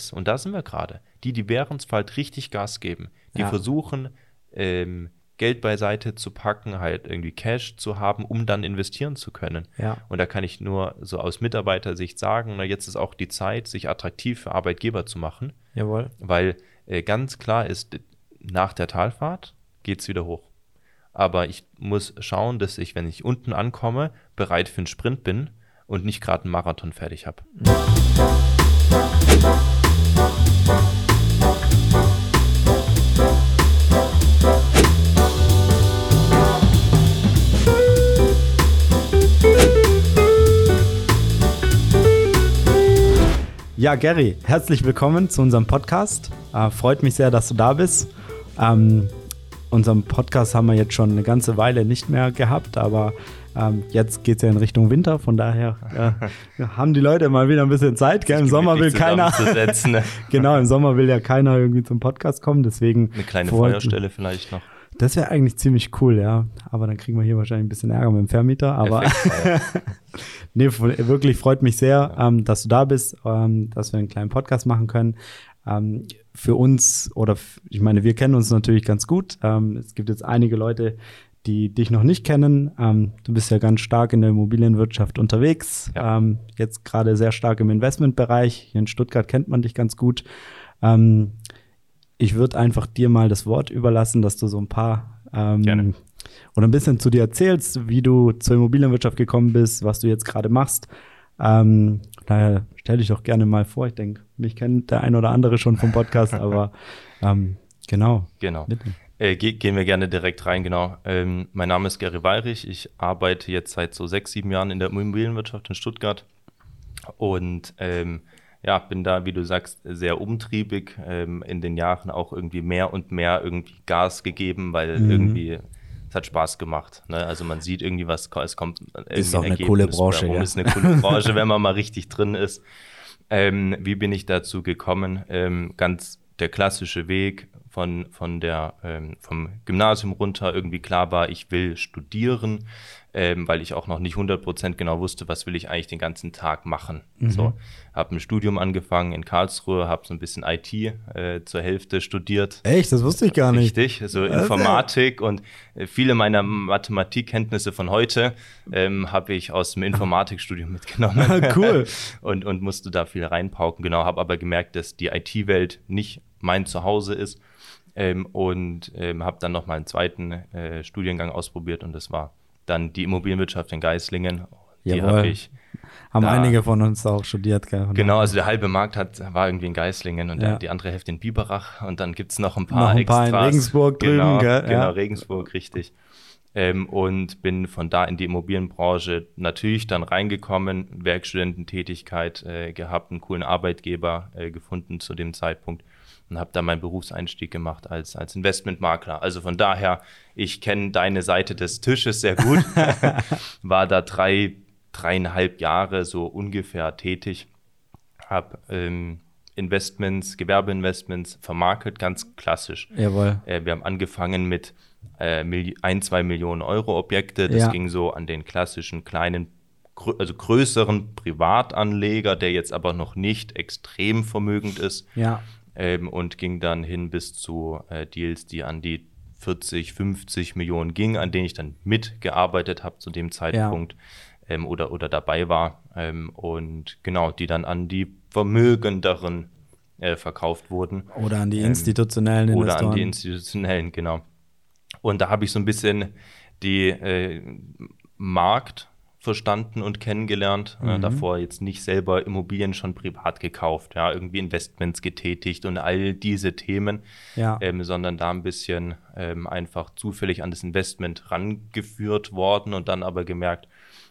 ist, und da sind wir gerade, die, die während richtig Gas geben, die Ja. versuchen, ähm, Geld beiseite zu packen, halt irgendwie Cash zu haben, um dann investieren zu können. Ja. Und da kann ich nur so aus Mitarbeitersicht sagen, na, jetzt ist auch die Zeit, sich attraktiv für Arbeitgeber zu machen, Jawohl. weil äh, ganz klar ist, nach der Talfahrt geht es wieder hoch. Aber ich muss schauen, dass ich, wenn ich unten ankomme, bereit für einen Sprint bin und nicht gerade einen Marathon fertig habe. Ja, Gary, herzlich willkommen zu unserem Podcast. Äh, freut mich sehr, dass du da bist. Ähm, unseren Podcast haben wir jetzt schon eine ganze Weile nicht mehr gehabt, aber ähm, jetzt geht es ja in Richtung Winter, von daher äh, haben die Leute mal wieder ein bisschen Zeit. Gell? Im Sommer will keiner. ne? genau, im Sommer will ja keiner irgendwie zum Podcast kommen, deswegen. Eine kleine Feuerstelle vielleicht noch. Das wäre eigentlich ziemlich cool, ja. Aber dann kriegen wir hier wahrscheinlich ein bisschen Ärger mit dem Vermieter. Aber nee, wirklich freut mich sehr, ähm, dass du da bist, ähm, dass wir einen kleinen Podcast machen können. Ähm, für uns, oder ich meine, wir kennen uns natürlich ganz gut. Ähm, es gibt jetzt einige Leute, die dich noch nicht kennen. Ähm, du bist ja ganz stark in der Immobilienwirtschaft unterwegs. Ja. Ähm, jetzt gerade sehr stark im Investmentbereich. Hier in Stuttgart kennt man dich ganz gut. Ähm, ich würde einfach dir mal das Wort überlassen, dass du so ein paar ähm, Gerne. oder ein bisschen zu dir erzählst, wie du zur Immobilienwirtschaft gekommen bist, was du jetzt gerade machst. Ähm, daher stell dich doch gerne mal vor. Ich denke, mich kennt der ein oder andere schon vom Podcast, aber ähm, genau. Genau. Äh, ge gehen wir gerne direkt rein, genau. Ähm, mein Name ist Gary Weirich. Ich arbeite jetzt seit so sechs, sieben Jahren in der Immobilienwirtschaft in Stuttgart und ähm, ja, bin da, wie du sagst, sehr umtriebig. Ähm, in den Jahren auch irgendwie mehr und mehr irgendwie Gas gegeben, weil Mhm. irgendwie es hat Spaß gemacht. Ne? Also man sieht irgendwie was, es kommt Ist auch ein eine coole Ergebnis Branche, bei rum. ja. Ist eine coole Branche, wenn man mal richtig drin ist. Ähm, wie bin ich dazu gekommen? Ähm, ganz der klassische Weg von, von der, ähm, vom Gymnasium runter. Irgendwie klar war, ich will studieren, ähm, weil ich auch noch nicht 100% genau wusste, was will ich eigentlich den ganzen Tag machen. So, habe ein Studium angefangen in Karlsruhe, habe so ein bisschen IT äh, zur Hälfte studiert. Echt? Das wusste ich gar nicht. Richtig, so ist Informatik und äh, viele meiner Mathematikkenntnisse von heute ähm, habe ich aus dem Informatikstudium mitgenommen. Cool. und, und musste da viel reinpauken, genau, habe aber gemerkt, dass die IT-Welt nicht mein Zuhause ist ähm, und ähm, habe dann noch mal einen zweiten äh, Studiengang ausprobiert und das war dann die Immobilienwirtschaft in Geislingen. Die habe ich Haben Da- einige von uns auch studiert, gell? Genau, also der halbe Markt hat, war irgendwie in Geislingen und Ja. der, die andere Hälfte in Biberach und dann gibt es noch ein paar Noch ein paar in. Regensburg drüben, genau, gell? Genau, Ja. Regensburg, richtig. Ähm, und bin von da in die Immobilienbranche natürlich dann reingekommen, Werkstudententätigkeit äh, gehabt, einen coolen Arbeitgeber äh, gefunden zu dem Zeitpunkt und habe da meinen Berufseinstieg gemacht als, als Investmentmakler. Also von daher, ich kenne deine Seite des Tisches sehr gut, war da drei, dreieinhalb Jahre so ungefähr tätig habe ähm, Investments, Gewerbeinvestments vermarktet, ganz klassisch. Jawohl. Äh, wir haben angefangen mit äh, ein, zwei Millionen Euro Objekte. Das Ja. ging so an den klassischen kleinen, also größeren Privatanleger, der jetzt aber noch nicht extrem vermögend ist. Ja. Ähm, und ging dann hin bis zu äh, Deals, die an die 40, 50 Millionen gingen, an denen ich dann mitgearbeitet habe zu dem Zeitpunkt ähm, oder, oder dabei war. Ähm, und genau, die dann an die vermögenderen äh, verkauft wurden. Oder an die institutionellen Oder Investoren. an die institutionellen, genau. Und da habe ich so ein bisschen die äh, Markt verstanden und kennengelernt. Äh, Mhm. davor jetzt nicht selber Immobilien schon privat gekauft, ja, irgendwie Investments getätigt und all diese Themen, Ja. ähm, sondern da ein bisschen ähm, einfach zufällig an das Investment rangeführt worden und dann aber gemerkt,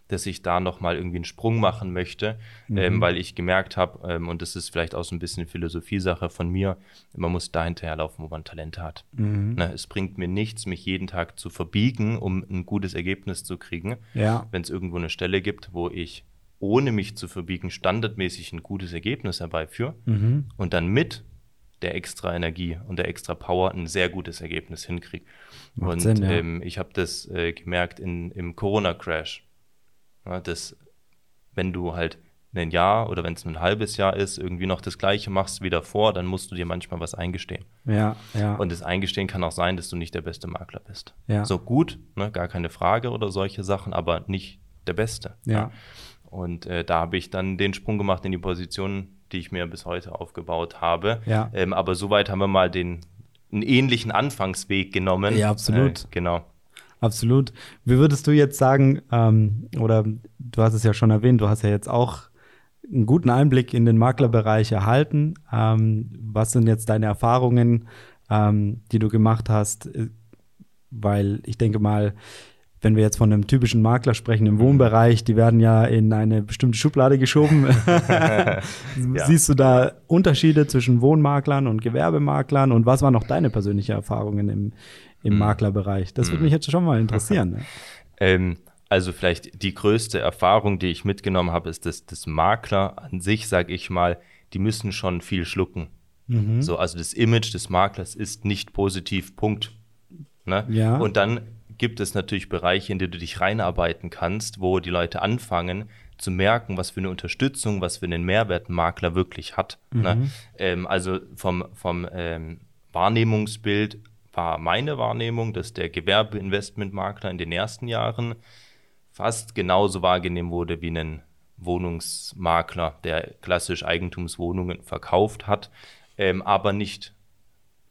dass ich da nochmal irgendwie einen Sprung machen möchte, Mhm. ähm, weil ich gemerkt habe, ähm, und das ist vielleicht auch so ein bisschen Philosophiesache von mir, man muss da hinterherlaufen, wo man Talente hat. Mhm. Ne, es bringt mir nichts, mich jeden Tag zu verbiegen, um ein gutes Ergebnis zu kriegen. Ja. Wenn es irgendwo eine Stelle gibt, wo ich ohne mich zu verbiegen standardmäßig ein gutes Ergebnis herbeiführe Mhm. und dann mit der extra Energie und der extra Power ein sehr gutes Ergebnis hinkriege. Macht Und Sinn, ja. ähm, ich habe das äh, gemerkt in, im Corona-Crash, ja, dass wenn du halt ein Jahr oder wenn es ein halbes Jahr ist, irgendwie noch das Gleiche machst wie davor, dann musst du dir manchmal was eingestehen. Ja, ja. Und das Eingestehen kann auch sein, dass du nicht der beste Makler bist. Ja. So gut, ne, gar keine Frage oder solche Sachen, aber nicht der Beste. Ja. Und äh, da habe ich dann den Sprung gemacht in die Position, die ich mir bis heute aufgebaut habe. Ja. Ähm, aber soweit haben wir mal den einen ähnlichen Anfangsweg genommen. Ja, absolut. Äh, genau. Absolut. Wie würdest du jetzt sagen, ähm, oder du hast es ja schon erwähnt, du hast ja jetzt auch einen guten Einblick in den Maklerbereich erhalten. Ähm, was sind jetzt deine Erfahrungen, ähm, die du gemacht hast? Weil ich denke mal, wenn wir jetzt von einem typischen Makler sprechen im Wohnbereich, die werden ja in eine bestimmte Schublade geschoben. ja. Siehst du da Unterschiede zwischen Wohnmaklern und Gewerbemaklern? Und was waren noch deine persönlichen Erfahrungen im, im mhm. Maklerbereich? Das würde mich jetzt schon mal interessieren. Ne? ähm, also vielleicht die größte Erfahrung, die ich mitgenommen habe, ist, dass das Makler an sich, sage ich mal, die müssen schon viel schlucken. Mhm. So, also das Image des Maklers ist nicht positiv, Punkt. Ne? Ja. Und dann gibt es natürlich Bereiche, in die du dich reinarbeiten kannst, wo die Leute anfangen zu merken, was für eine Unterstützung, was für einen Mehrwert ein Makler wirklich hat. Ne? Mhm. Ne? Ähm, also vom, vom ähm, Wahrnehmungsbild war meine Wahrnehmung, dass der Gewerbeinvestmentmakler in den ersten Jahren fast genauso wahrgenommen wurde wie ein Wohnungsmakler, der klassisch Eigentumswohnungen verkauft hat, ähm, aber nicht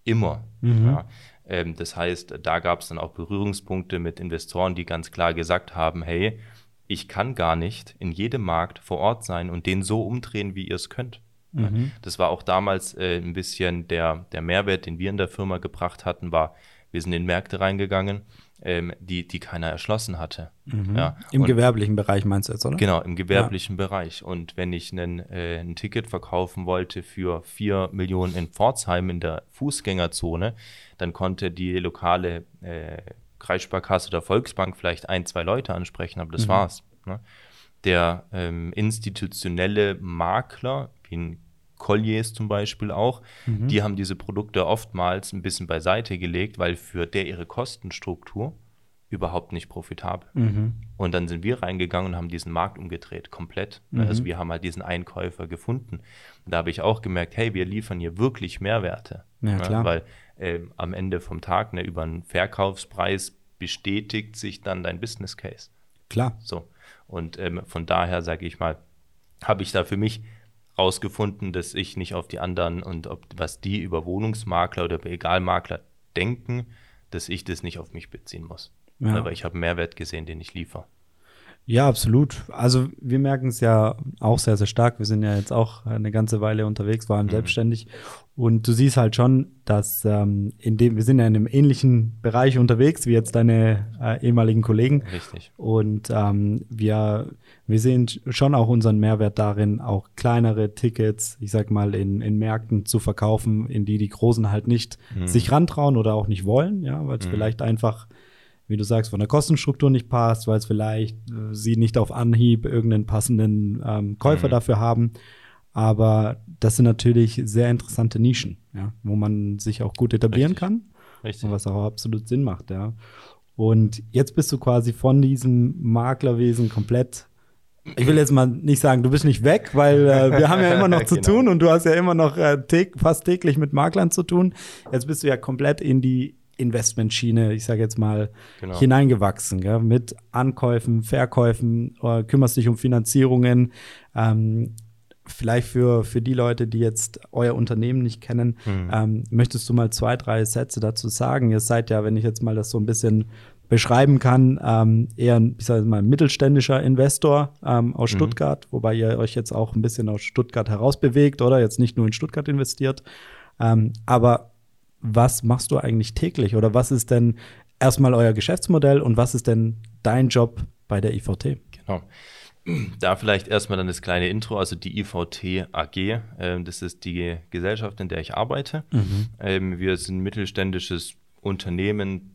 immer. Mhm. Ja. Ähm, das heißt, da gab es dann auch Berührungspunkte mit Investoren, die ganz klar gesagt haben, hey, ich kann gar nicht in jedem Markt vor Ort sein und den so umdrehen, wie ihr es könnt. Mhm. Das war auch damals äh, ein bisschen der, der Mehrwert, den wir in der Firma gebracht hatten, war, wir sind in Märkte reingegangen, ähm, die, die keiner erschlossen hatte. Mhm. Ja. Im gewerblichen Bereich meinst du jetzt, oder? Genau, im gewerblichen ja. Bereich. Und wenn ich einen, äh, ein Ticket verkaufen wollte für 4 Millionen in Pforzheim in der Fußgängerzone, dann konnte die lokale äh, Kreissparkasse oder Volksbank vielleicht ein, zwei Leute ansprechen, aber das mhm. war's. Ne? Der ähm, institutionelle Makler, wie ein Colliers zum Beispiel auch, mhm. die haben diese Produkte oftmals ein bisschen beiseite gelegt, weil für der ihre Kostenstruktur überhaupt nicht profitabel. Mhm. Und dann sind wir reingegangen und haben diesen Markt umgedreht, komplett. Mhm. Also wir haben halt diesen Einkäufer gefunden. Und da habe ich auch gemerkt, hey, wir liefern hier wirklich Mehrwerte. Ja, ne? klar. Weil äh, am Ende vom Tag ne, über einen Verkaufspreis bestätigt sich dann dein Business Case. Klar. So. Und ähm, von daher, sage ich mal, habe ich da für mich rausgefunden, dass ich nicht auf die anderen und ob was die über Wohnungsmakler oder über Egalmakler denken, dass ich das nicht auf mich beziehen muss. Ja. Aber ich habe Mehrwert gesehen, den ich liefere. Ja, absolut. Also wir merken es ja auch sehr, sehr stark. Wir sind ja jetzt auch eine ganze Weile unterwegs, waren mhm. selbstständig. Und du siehst halt schon, dass ähm, in dem, wir sind ja in einem ähnlichen Bereich unterwegs wie jetzt deine äh, ehemaligen Kollegen. Richtig. Und ähm, wir, wir sehen schon auch unseren Mehrwert darin, auch kleinere Tickets, ich sag mal, in, in Märkten zu verkaufen, in die die Großen halt nicht mhm. sich rantrauen oder auch nicht wollen, ja, weil es mhm. vielleicht einfach wie du sagst, von der Kostenstruktur nicht passt, weil es vielleicht äh, sie nicht auf Anhieb irgendeinen passenden ähm, Käufer mhm. dafür haben. Aber das sind natürlich sehr interessante Nischen, ja, wo man sich auch gut etablieren Richtig. kann. Richtig. Und was auch absolut Sinn macht, ja. Und jetzt bist du quasi von diesem Maklerwesen komplett ich will jetzt mal nicht sagen, du bist nicht weg, weil äh, wir haben ja immer noch zu genau. tun und du hast ja immer noch äh, fast täglich mit Maklern zu tun. Jetzt bist du ja komplett in die Investmentschiene, ich sage jetzt mal, genau. hineingewachsen, gell? mit Ankäufen, Verkäufen, äh, kümmerst dich um Finanzierungen. Ähm, vielleicht für, für die Leute, die jetzt euer Unternehmen nicht kennen, mhm. ähm, möchtest du mal zwei, drei Sätze dazu sagen? Ihr seid ja, wenn ich jetzt mal das so ein bisschen beschreiben kann, ähm, eher ein, ich sage mal, mittelständischer Investor ähm, aus mhm. Stuttgart, wobei ihr euch jetzt auch ein bisschen aus Stuttgart herausbewegt oder jetzt nicht nur in Stuttgart investiert. Ähm, aber was machst du eigentlich täglich oder was ist denn erstmal euer Geschäftsmodell und was ist denn dein Job bei der IVT? Genau. Da vielleicht erstmal dann das kleine Intro, also die IVT AG, äh, das ist die Gesellschaft, in der ich arbeite. Mhm. Ähm, wir sind ein mittelständisches Unternehmen,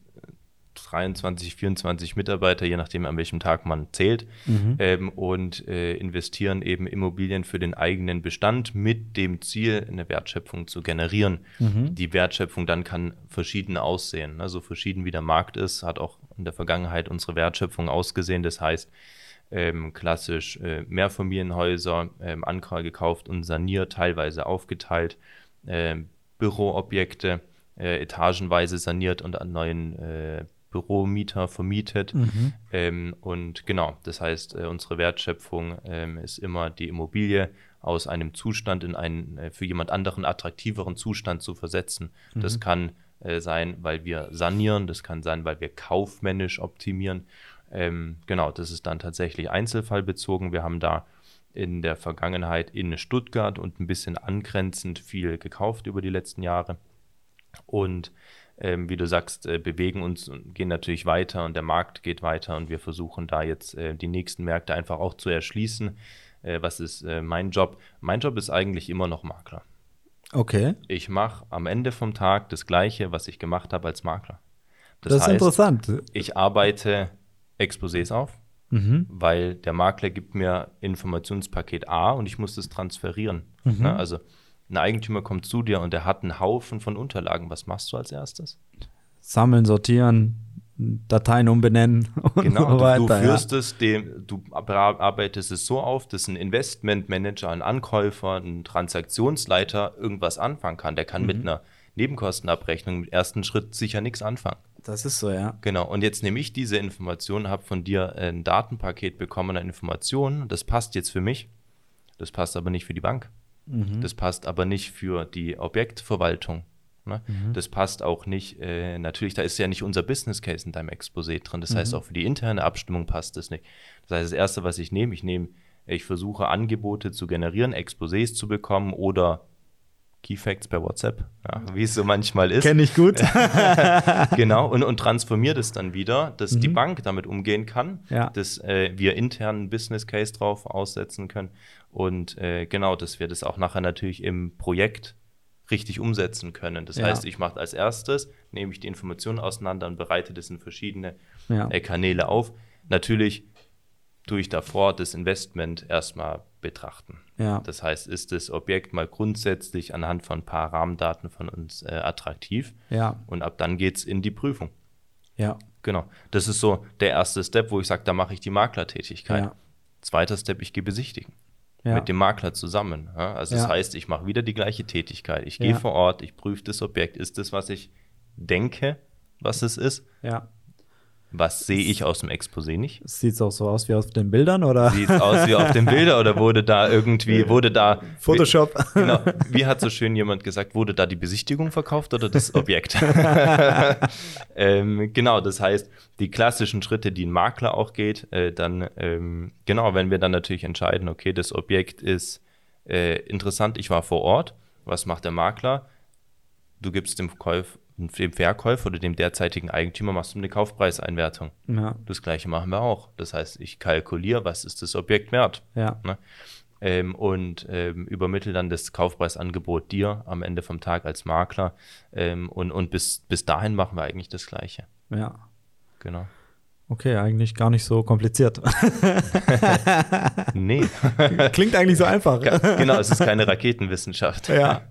23, 24 Mitarbeiter, je nachdem, an welchem Tag man zählt, mhm. ähm, und äh, investieren eben Immobilien für den eigenen Bestand mit dem Ziel, eine Wertschöpfung zu generieren. Mhm. Die Wertschöpfung dann kann verschieden aussehen. Also verschieden wie der Markt ist, hat auch in der Vergangenheit unsere Wertschöpfung ausgesehen. Das heißt, ähm, klassisch äh, Mehrfamilienhäuser ähm, gekauft und saniert, teilweise aufgeteilt, äh, Büroobjekte äh, etagenweise saniert und an neuen äh, Büromieter vermietet. Mhm. Ähm, und genau, das heißt, äh, unsere Wertschöpfung ähm, ist immer die Immobilie aus einem Zustand in einen äh, für jemand anderen attraktiveren Zustand zu versetzen. Mhm. Das kann äh, sein, weil wir sanieren, das kann sein, weil wir kaufmännisch optimieren. Ähm, genau, das ist dann tatsächlich einzelfallbezogen. Wir haben da in der Vergangenheit in Stuttgart und ein bisschen angrenzend viel gekauft über die letzten Jahre. Und ähm, wie du sagst, äh, bewegen uns und gehen natürlich weiter und der Markt geht weiter und wir versuchen da jetzt äh, die nächsten Märkte einfach auch zu erschließen. Äh, was ist äh, mein Job? Mein Job ist eigentlich immer noch Makler. Okay. Ich mache am Ende vom Tag das Gleiche, was ich gemacht habe als Makler. Das, das ist heißt, interessant. Ich arbeite Exposés auf, mhm. weil der Makler gibt mir Informationspaket A und ich muss das transferieren. Mhm. Ne? Also ein Eigentümer kommt zu dir und er hat einen Haufen von Unterlagen. Was machst du als erstes? Sammeln, sortieren, Dateien umbenennen und genau, so weiter. Du, führst ja. es, dem, du arbeitest es so auf, dass ein Investmentmanager, ein Ankäufer, ein Transaktionsleiter irgendwas anfangen kann. Der kann mhm. mit einer Nebenkostenabrechnung im ersten Schritt sicher nichts anfangen. Das ist so, ja. Genau. Und jetzt nehme ich diese Informationen, habe von dir ein Datenpaket bekommen an Informationen. Das passt jetzt für mich. Das passt aber nicht für die Bank. Mhm. Das passt aber nicht für die Objektverwaltung. Ne? Mhm. Das passt auch nicht. Äh, natürlich, da ist ja nicht unser Business Case in deinem Exposé drin. Das mhm. heißt, auch für die interne Abstimmung passt das nicht. Das heißt, das Erste, was ich nehme, ich nehme, ich versuche Angebote zu generieren, Exposés zu bekommen oder Key Facts per WhatsApp, ja, wie es so manchmal ist. Kenne ich gut. genau, und, und transformiert es dann wieder, dass mhm. die Bank damit umgehen kann, ja. dass äh, wir intern einen Business Case drauf aussetzen können und äh, genau, dass wir das auch nachher natürlich im Projekt richtig umsetzen können. Das ja. heißt, ich mache als erstes, nehme ich die Informationen auseinander und bereite das in verschiedene äh, Kanäle auf. Natürlich tue ich davor das Investment erstmal betrachten. Ja. Das heißt, ist das Objekt mal grundsätzlich anhand von ein paar Rahmendaten von uns äh, attraktiv? Ja. Und ab dann geht es in die Prüfung. Ja. Genau. Das ist so der erste Step, wo ich sage, da mache ich die Maklertätigkeit. Ja. Zweiter Step, ich gehe besichtigen. Ja. Mit dem Makler zusammen. Also das heißt, ich mache wieder die gleiche Tätigkeit. Ich gehe vor Ort, ich prüfe das Objekt. Ist das, was ich denke, was es ist? Ja. Was sehe ich aus dem Exposé nicht? Sieht es auch so aus wie auf den Bildern, oder? Sieht es aus wie auf den Bildern oder wurde da irgendwie, wurde da. Photoshop. Wie, genau. Wie hat so schön jemand gesagt, wurde da die Besichtigung verkauft oder das Objekt? ähm, genau, das heißt, die klassischen Schritte, die ein Makler auch geht, äh, dann, ähm, genau, wenn wir dann natürlich entscheiden, okay, das Objekt ist äh, interessant, ich war vor Ort, was macht der Makler? Du gibst dem Dem Verkäufer oder dem derzeitigen Eigentümer machst du eine Kaufpreiseinwertung. Ja. Das gleiche machen wir auch. Das heißt, ich kalkuliere, was ist das Objekt wert. Ja. Ne? Ähm, und ähm, übermittle dann das Kaufpreisangebot dir am Ende vom Tag als Makler. Ähm, und und bis, bis dahin machen wir eigentlich das Gleiche. Ja. Genau. Okay, eigentlich gar nicht so kompliziert. nee. Klingt eigentlich so einfach. genau, es ist keine Raketenwissenschaft. Ja,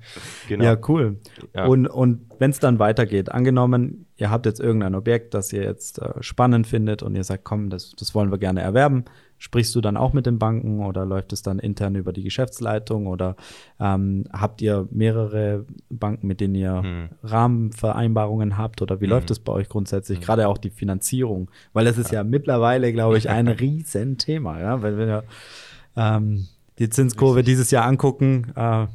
genau. ja cool. Ja. Und, und wenn es dann weitergeht, angenommen, ihr habt jetzt irgendein Objekt, das ihr jetzt äh, spannend findet und ihr sagt, komm, das, das wollen wir gerne erwerben, Sprichst du dann auch mit den Banken oder läuft es dann intern über die Geschäftsleitung oder ähm, habt ihr mehrere Banken, mit denen ihr hm. Rahmenvereinbarungen habt oder wie hm. läuft es bei euch grundsätzlich? Hm. Gerade auch die Finanzierung, weil das ist ja, ja mittlerweile, glaube ich, ein Riesenthema. Ja? Wenn wir ähm, die Zinskurve dieses Jahr angucken, äh,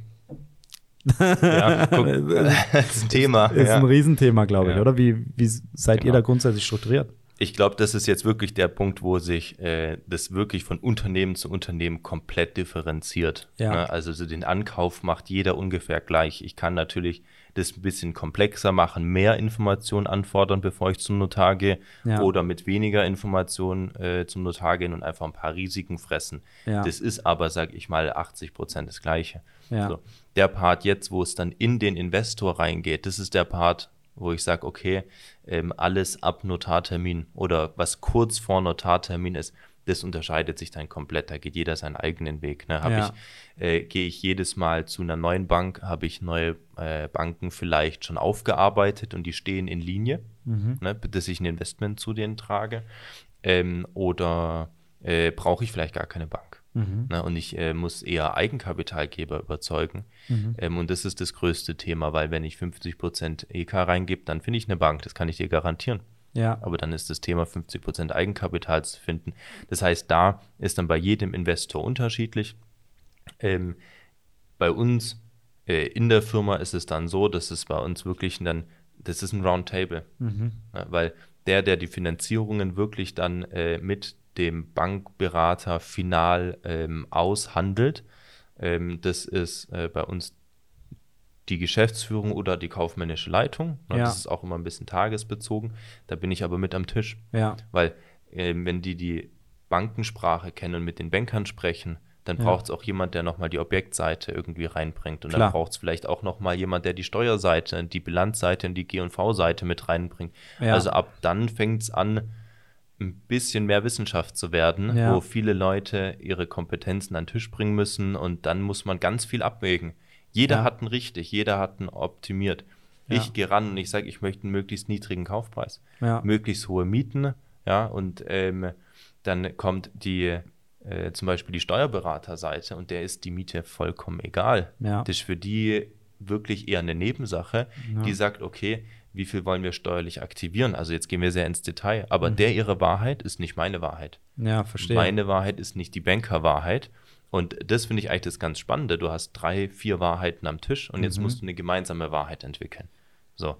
ja, guck, das ist ein Thema. Ist ja. ein Riesenthema, glaube ich, ja. oder? Wie, wie seid genau. ihr da grundsätzlich strukturiert? Ich glaube, das ist jetzt wirklich der Punkt, wo sich äh, das wirklich von Unternehmen zu Unternehmen komplett differenziert. Ja. Ne? Also so den Ankauf macht jeder ungefähr gleich. Ich kann natürlich das ein bisschen komplexer machen, mehr Informationen anfordern, bevor ich zum Notar gehe, ja. oder mit weniger Informationen äh, zum Notar gehen und einfach ein paar Risiken fressen. Ja. Das ist aber, sage ich mal, 80 Prozent das Gleiche. So. Der Part jetzt, wo es dann in den Investor reingeht, das ist der Part, wo ich sage, okay, ähm, alles ab Notartermin oder was kurz vor Notartermin ist, das unterscheidet sich dann komplett. Da geht jeder seinen eigenen Weg. Ne? Ja. Ich, äh, Gehe ich jedes Mal zu einer neuen Bank, habe ich neue äh, Banken vielleicht schon aufgearbeitet und die stehen in Linie, mhm. ne, dass ich ein Investment zu denen trage. Ähm, oder äh, brauche ich vielleicht gar keine Bank. Mhm. Ne, und ich äh, muss eher Eigenkapitalgeber überzeugen. Mhm. Ähm, und das ist das größte Thema, weil wenn ich 50% EK reingebe, dann finde ich eine Bank, das kann ich dir garantieren. Ja. Aber dann ist das Thema 50% Eigenkapital zu finden. Das heißt, da ist dann bei jedem Investor unterschiedlich. Ähm, bei uns äh, in der Firma ist es dann so, dass es bei uns wirklich dann, das ist ein Roundtable. Mhm. Ja, weil der, der die Finanzierungen wirklich dann äh, mit dem Bankberater final ähm, aushandelt. Ähm, das ist äh, bei uns die Geschäftsführung oder die kaufmännische Leitung. Ne? Ja. Das ist auch immer ein bisschen tagesbezogen. Da bin ich aber mit am Tisch. Ja. Weil äh, wenn die die Bankensprache kennen und mit den Bankern sprechen, dann ja. braucht es auch jemand, der nochmal die Objektseite irgendwie reinbringt. Und Klar. dann braucht es vielleicht auch nochmal jemand, der die Steuerseite, die Bilanzseite und die G&V-Seite mit reinbringt. Also ab dann fängt es an, ein bisschen mehr Wissenschaft zu werden, ja. wo viele Leute ihre Kompetenzen an den Tisch bringen müssen und dann muss man ganz viel abwägen. Jeder ja. hat einen richtig, jeder hat einen optimiert. Ja. Ich gehe ran und ich sage, ich möchte einen möglichst niedrigen Kaufpreis, möglichst hohe Mieten, ja, und ähm, dann kommt die äh, zum Beispiel die Steuerberaterseite und der ist die Miete vollkommen egal. Das ist für die wirklich eher eine Nebensache, die sagt, okay, wie viel wollen wir steuerlich aktivieren. Also jetzt gehen wir sehr ins Detail, aber mhm. der ihre Wahrheit ist nicht meine Wahrheit. Ja, verstehe. Meine Wahrheit ist nicht die Bankerwahrheit. Und das finde ich eigentlich das ganz Spannende. Du hast drei, vier Wahrheiten am Tisch und mhm. jetzt musst du eine gemeinsame Wahrheit entwickeln. So.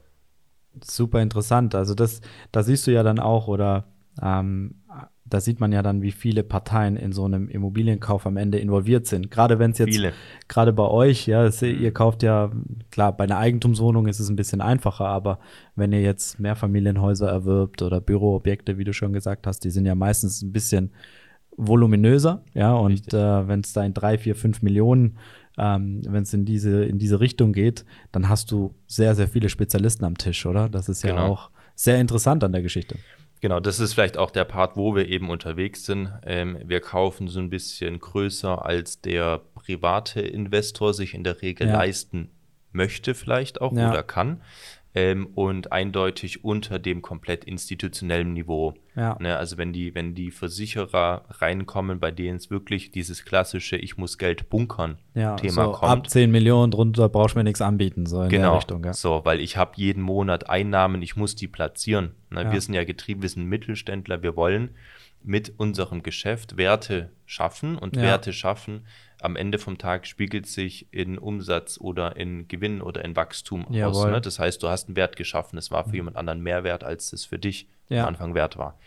Super interessant. Also das, da siehst du ja dann auch, oder ähm, da sieht man ja dann, wie viele Parteien in so einem Immobilienkauf am Ende involviert sind. Gerade wenn es jetzt, viele. gerade bei euch, ja, das, ihr kauft ja, klar, bei einer Eigentumswohnung ist es ein bisschen einfacher, aber wenn ihr jetzt Mehrfamilienhäuser erwirbt oder Büroobjekte, wie du schon gesagt hast, die sind ja meistens ein bisschen voluminöser, ja, und äh, wenn es da in drei, vier, fünf Millionen ähm, wenn es in diese, in diese Richtung geht, dann hast du sehr, sehr viele Spezialisten am Tisch, oder? Das ist ja genau. auch sehr interessant an der Geschichte. Genau, das ist vielleicht auch der Part, wo wir eben unterwegs sind. Ähm, wir kaufen so ein bisschen größer, als der private Investor sich in der Regel ja. leisten möchte, vielleicht auch ja. oder kann ähm, und eindeutig unter dem komplett institutionellen Niveau. Ja. Ne, also wenn die, wenn die Versicherer reinkommen, bei denen es wirklich dieses klassische Ich muss Geld bunkern ja, Thema so kommt. Ab 10 Millionen drunter brauchst du mir nichts anbieten, so in genau, der Richtung. Ja. So, weil ich habe jeden Monat Einnahmen, ich muss die platzieren. Ne, ja. Wir sind ja getrieben, wir sind Mittelständler, wir wollen mit unserem Geschäft Werte schaffen und Werte schaffen am Ende vom Tag spiegelt sich in Umsatz oder in Gewinn oder in Wachstum Jawohl. aus. Ne? Das heißt, du hast einen Wert geschaffen. Es war für mhm. jemand anderen mehr wert, als es für dich ja. am Anfang wert war.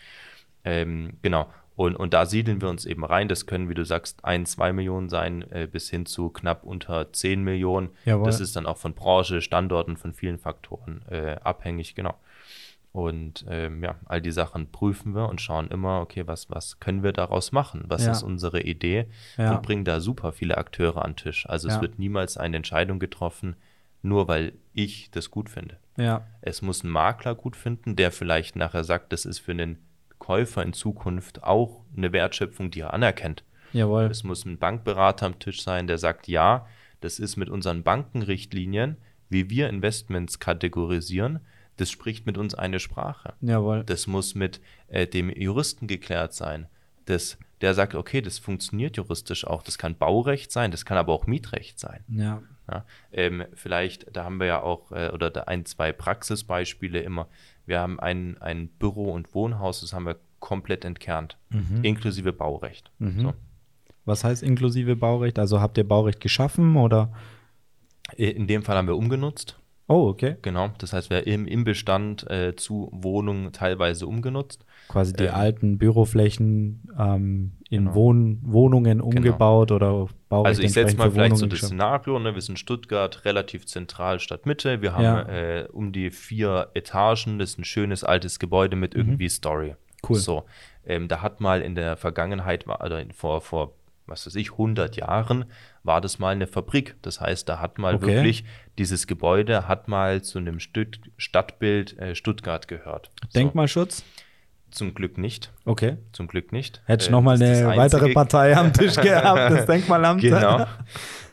Ähm, genau. Und, und da siedeln wir uns eben rein. Das können, wie du sagst, ein, zwei Millionen sein, äh, bis hin zu knapp unter zehn Millionen. Jawohl. Das ist dann auch von Branche, Standorten, von vielen Faktoren äh, abhängig. Genau. Und ähm, ja, all die Sachen prüfen wir und schauen immer, okay, was, was können wir daraus machen? Was ja. ist unsere Idee? Ja. Und bringen da super viele Akteure an den Tisch. Also ja. es wird niemals eine Entscheidung getroffen, nur weil ich das gut finde. Ja. Es muss ein Makler gut finden, der vielleicht nachher sagt, das ist für einen Käufer in Zukunft auch eine Wertschöpfung, die er anerkennt. Jawohl. Es muss ein Bankberater am Tisch sein, der sagt, ja, das ist mit unseren Bankenrichtlinien, wie wir Investments kategorisieren, das spricht mit uns eine Sprache. Jawohl. Das muss mit äh, dem Juristen geklärt sein. Das, der sagt, okay, das funktioniert juristisch auch. Das kann Baurecht sein, das kann aber auch Mietrecht sein. Ja. ja ähm, vielleicht, da haben wir ja auch, äh, oder da ein, zwei Praxisbeispiele immer. Wir haben ein, ein Büro- und Wohnhaus, das haben wir komplett entkernt, mhm. inklusive Baurecht. Mhm. So. Was heißt inklusive Baurecht? Also habt ihr Baurecht geschaffen oder? In dem Fall haben wir umgenutzt. Oh, okay. Genau, das heißt, wir im, im Bestand äh, zu Wohnungen teilweise umgenutzt. Quasi die ähm, alten Büroflächen ähm, in genau. Wohn Wohnungen genau. umgebaut genau. oder Baurecht Also ich setze mal vielleicht so das Szenario, ne? wir sind Stuttgart, relativ zentral Stadtmitte, wir haben ja. äh, um die vier Etagen, das ist ein schönes altes Gebäude mit mhm. irgendwie Story. Cool. So, ähm, da hat mal in der Vergangenheit, oder vor, vor was weiß ich, 100 Jahren war das mal eine Fabrik. Das heißt, da hat mal okay. wirklich dieses Gebäude hat mal zu einem Stück Stadtbild äh, Stuttgart gehört. Denkmalschutz? Zum Glück nicht. Okay. Zum Glück nicht. Hätte ich Äh, nochmal eine weitere einzige- Partei am Tisch gehabt, das Denkmalamt. Genau.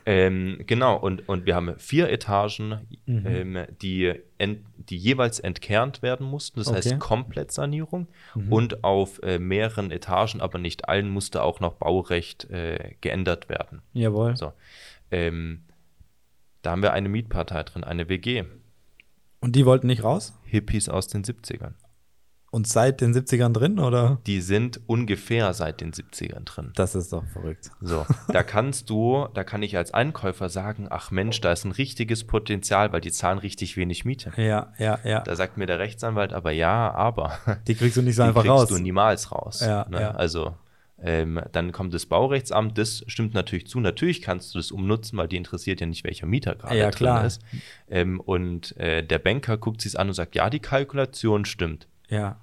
ähm, genau, und, und wir haben vier Etagen, Mhm. ähm, die, ent, die jeweils entkernt werden mussten. Das Okay. heißt Komplettsanierung. Mhm. Und auf äh, mehreren Etagen, aber nicht allen, musste auch noch Baurecht äh, geändert werden. Jawohl. So. Ähm, da haben wir eine Mietpartei drin, eine WG. Und die wollten nicht raus? Hippies aus den 70ern. Und seit den 70ern drin, oder? Die sind ungefähr seit den 70ern drin. Das ist doch verrückt. So, da kannst du, da kann ich als Einkäufer sagen, ach Mensch, da ist ein richtiges Potenzial, weil die zahlen richtig wenig Miete. Ja, ja, ja. Da sagt mir der Rechtsanwalt, aber ja, aber Die kriegst du nicht so die einfach kriegst raus. du niemals raus. Ja, ne? ja. Also ähm, dann kommt das Baurechtsamt, das stimmt natürlich zu. Natürlich kannst du das umnutzen, weil die interessiert ja nicht, welcher Mieter gerade Ja, drin klar. ist. Ähm, und äh, der Banker guckt sich an und sagt, ja, die Kalkulation stimmt. Ja.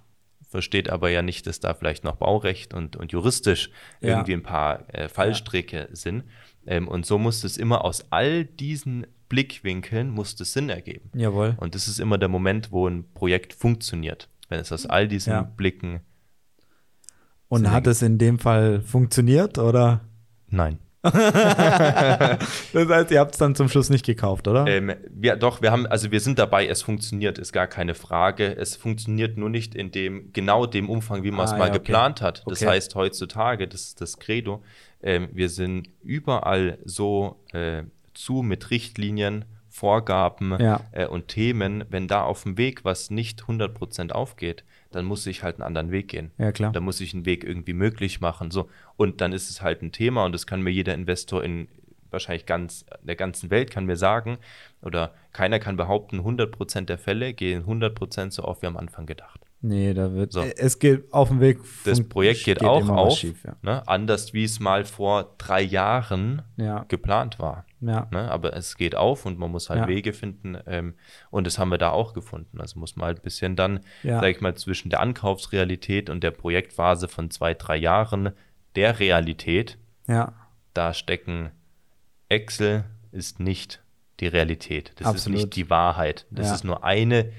Versteht aber ja nicht, dass da vielleicht noch Baurecht und, und juristisch Ja. irgendwie ein paar äh, Fallstricke sind. Ähm, und so muss es immer aus all diesen Blickwinkeln muss es Sinn ergeben. Jawohl. Und das ist immer der Moment, wo ein Projekt funktioniert. Wenn es aus all diesen Ja. Blicken. Und Sinn hat es in dem Fall funktioniert, oder? Nein. Das heißt, ihr habt es dann zum Schluss nicht gekauft, oder? Ähm, wir, doch, wir haben, also wir sind dabei, es funktioniert, ist gar keine Frage. Es funktioniert nur nicht in dem, genau dem Umfang, wie man es Ah, mal ja, okay. geplant hat. Das Okay. heißt, heutzutage, das ist das Credo, ähm, wir sind überall so äh, zu mit Richtlinien, Vorgaben Ja. äh, und Themen. Wenn da auf dem Weg was nicht 100% aufgeht, dann muss ich halt einen anderen Weg gehen. Ja, klar. Da muss ich einen Weg irgendwie möglich machen. So. Und dann ist es halt ein Thema und das kann mir jeder Investor in wahrscheinlich ganz der ganzen Welt kann mir sagen, oder keiner kann behaupten, 100% der Fälle gehen 100% so auf wie am Anfang gedacht. Nee, da wird. So. Es geht auf dem Weg. Das Projekt geht auch auf, Schief, ja. ne? anders wie es mal vor drei Jahren Ja. geplant war. Ja. Ne? Aber es geht auf und man muss halt. Wege finden. Ähm, und das haben wir da auch gefunden. Also muss man halt ein bisschen dann, Ja. sag ich mal, zwischen der Ankaufsrealität und der Projektphase von zwei, drei Jahren der Realität, ja. da stecken Excel ist nicht die Realität. Das Absolut. ist nicht die Wahrheit. Das ist nur eine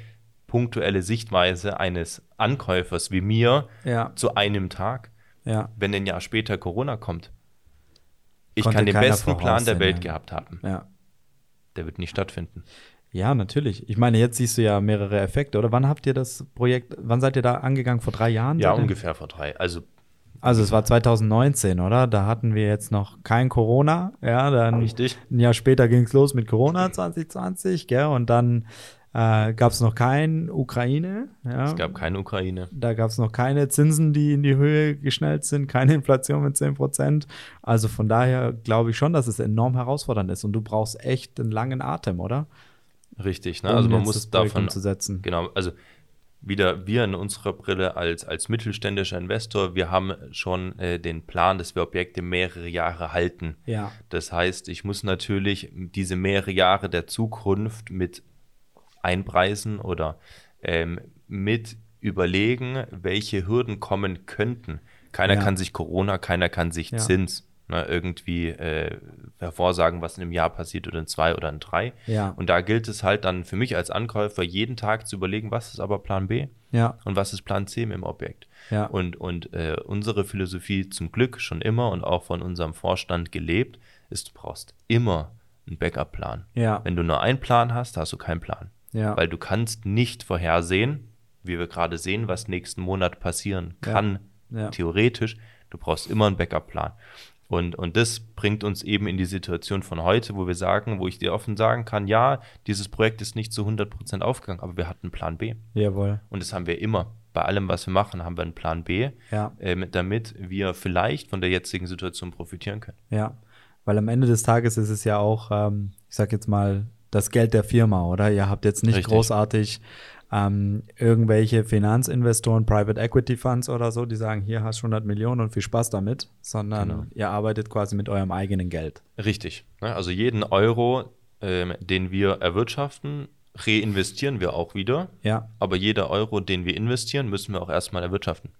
punktuelle Sichtweise eines Ankäufers wie mir Ja. zu einem Tag. Ja. Wenn ein Jahr später Corona kommt, ich Konnte kann den besten Plan der Welt gehabt haben. Ja. Der wird nicht stattfinden. Ja, natürlich. Ich meine, jetzt siehst du ja mehrere Effekte, oder? Wann habt ihr das Projekt, wann seid ihr da angegangen? Vor drei Jahren? Ja, ungefähr vor drei. Also Also es war 2019, oder? Da hatten wir jetzt noch kein Corona. Ja, dann Richtig. ein Jahr später ging es los mit Corona 2020, gell? Und dann äh, gab es noch kein Ukraine. Ja. es gab keine Ukraine. Da gab es noch keine Zinsen, die in die Höhe geschnellt sind, keine Inflation mit 10 Prozent. Also von daher glaube ich schon, dass es enorm herausfordernd ist und du brauchst echt einen langen Atem, oder? Richtig. Ne? Um Also man muss davon umzusetzen. Genau, also wieder wir in unserer Brille als, als mittelständischer Investor, wir haben schon äh, den Plan, dass wir Objekte mehrere Jahre halten. Ja. Das heißt, ich muss natürlich diese mehrere Jahre der Zukunft mit einpreisen oder ähm, mit überlegen, welche Hürden kommen könnten. Keiner Ja. kann sich Corona, keiner kann sich Ja. Zins ne, irgendwie äh, hervorsagen, was in einem Jahr passiert oder in zwei oder in drei. Ja. Und da gilt es halt dann für mich als Ankäufer jeden Tag zu überlegen, was ist aber Plan B Ja. und was ist Plan C im Objekt. Ja. Und, und äh, unsere Philosophie zum Glück schon immer und auch von unserem Vorstand gelebt, ist, du brauchst immer einen Backup-Plan. Wenn du nur einen Plan hast, hast du keinen Plan. Ja. Weil du kannst nicht vorhersehen, wie wir gerade sehen, was nächsten Monat passieren Ja. kann, Ja. theoretisch. Du brauchst immer einen Backup-Plan. Und, und das bringt uns eben in die Situation von heute, wo wir sagen, wo ich dir offen sagen kann, ja, dieses Projekt ist nicht zu 100% aufgegangen, aber wir hatten einen Plan B. Jawohl. Und das haben wir immer. Bei allem, was wir machen, haben wir einen Plan B, Ja. ähm, damit wir vielleicht von der jetzigen Situation profitieren können. Ja, weil am Ende des Tages ist es ja auch, ähm, ich sag jetzt mal, das Geld der Firma, oder? Ihr habt jetzt nicht Richtig. großartig ähm, irgendwelche Finanzinvestoren, Private Equity Funds oder so, die sagen, hier hast du 100 Millionen und viel Spaß damit, sondern Genau. ihr arbeitet quasi mit eurem eigenen Geld. Richtig. Ne? Also jeden Euro, ähm, den wir erwirtschaften, reinvestieren wir auch wieder. Ja, Aber jeder Euro, den wir investieren, müssen wir auch erstmal erwirtschaften.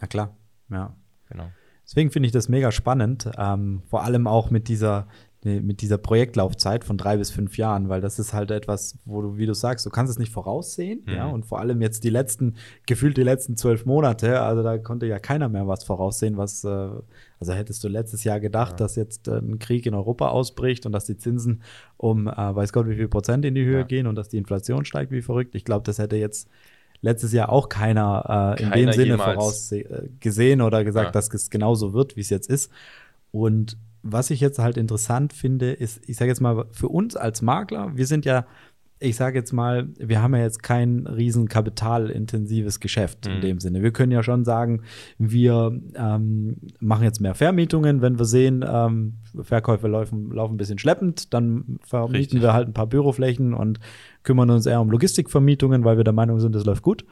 na klar, ja. Genau. Deswegen finde ich das mega spannend, ähm, vor allem auch mit dieser, mit dieser Projektlaufzeit von drei bis fünf Jahren, weil das ist halt etwas, wo du, wie du sagst, du kannst es nicht voraussehen, mhm. ja, und vor allem jetzt die letzten, gefühlt die letzten zwölf Monate, also da konnte ja keiner mehr was voraussehen, was, äh, also hättest du letztes Jahr gedacht, ja. dass jetzt äh, ein Krieg in Europa ausbricht und dass die Zinsen um, äh, weiß Gott, wie viel Prozent in die Höhe ja. gehen und dass die Inflation steigt wie verrückt. Ich glaube, das hätte jetzt letztes Jahr auch keiner, äh, in keiner dem Sinne vorausgesehen oder gesagt, ja. dass es genauso wird, wie es jetzt ist. Und was ich jetzt halt interessant finde, ist, ich sage jetzt mal, für uns als Makler, wir sind ja, ich sage jetzt mal, wir haben ja jetzt kein riesen kapitalintensives Geschäft mhm. in dem Sinne. Wir können ja schon sagen, wir ähm, machen jetzt mehr Vermietungen, wenn wir sehen, ähm, Verkäufe laufen, laufen ein bisschen schleppend, dann vermieten Richtig. wir halt ein paar Büroflächen und kümmern uns eher um Logistikvermietungen, weil wir der Meinung sind, das läuft gut.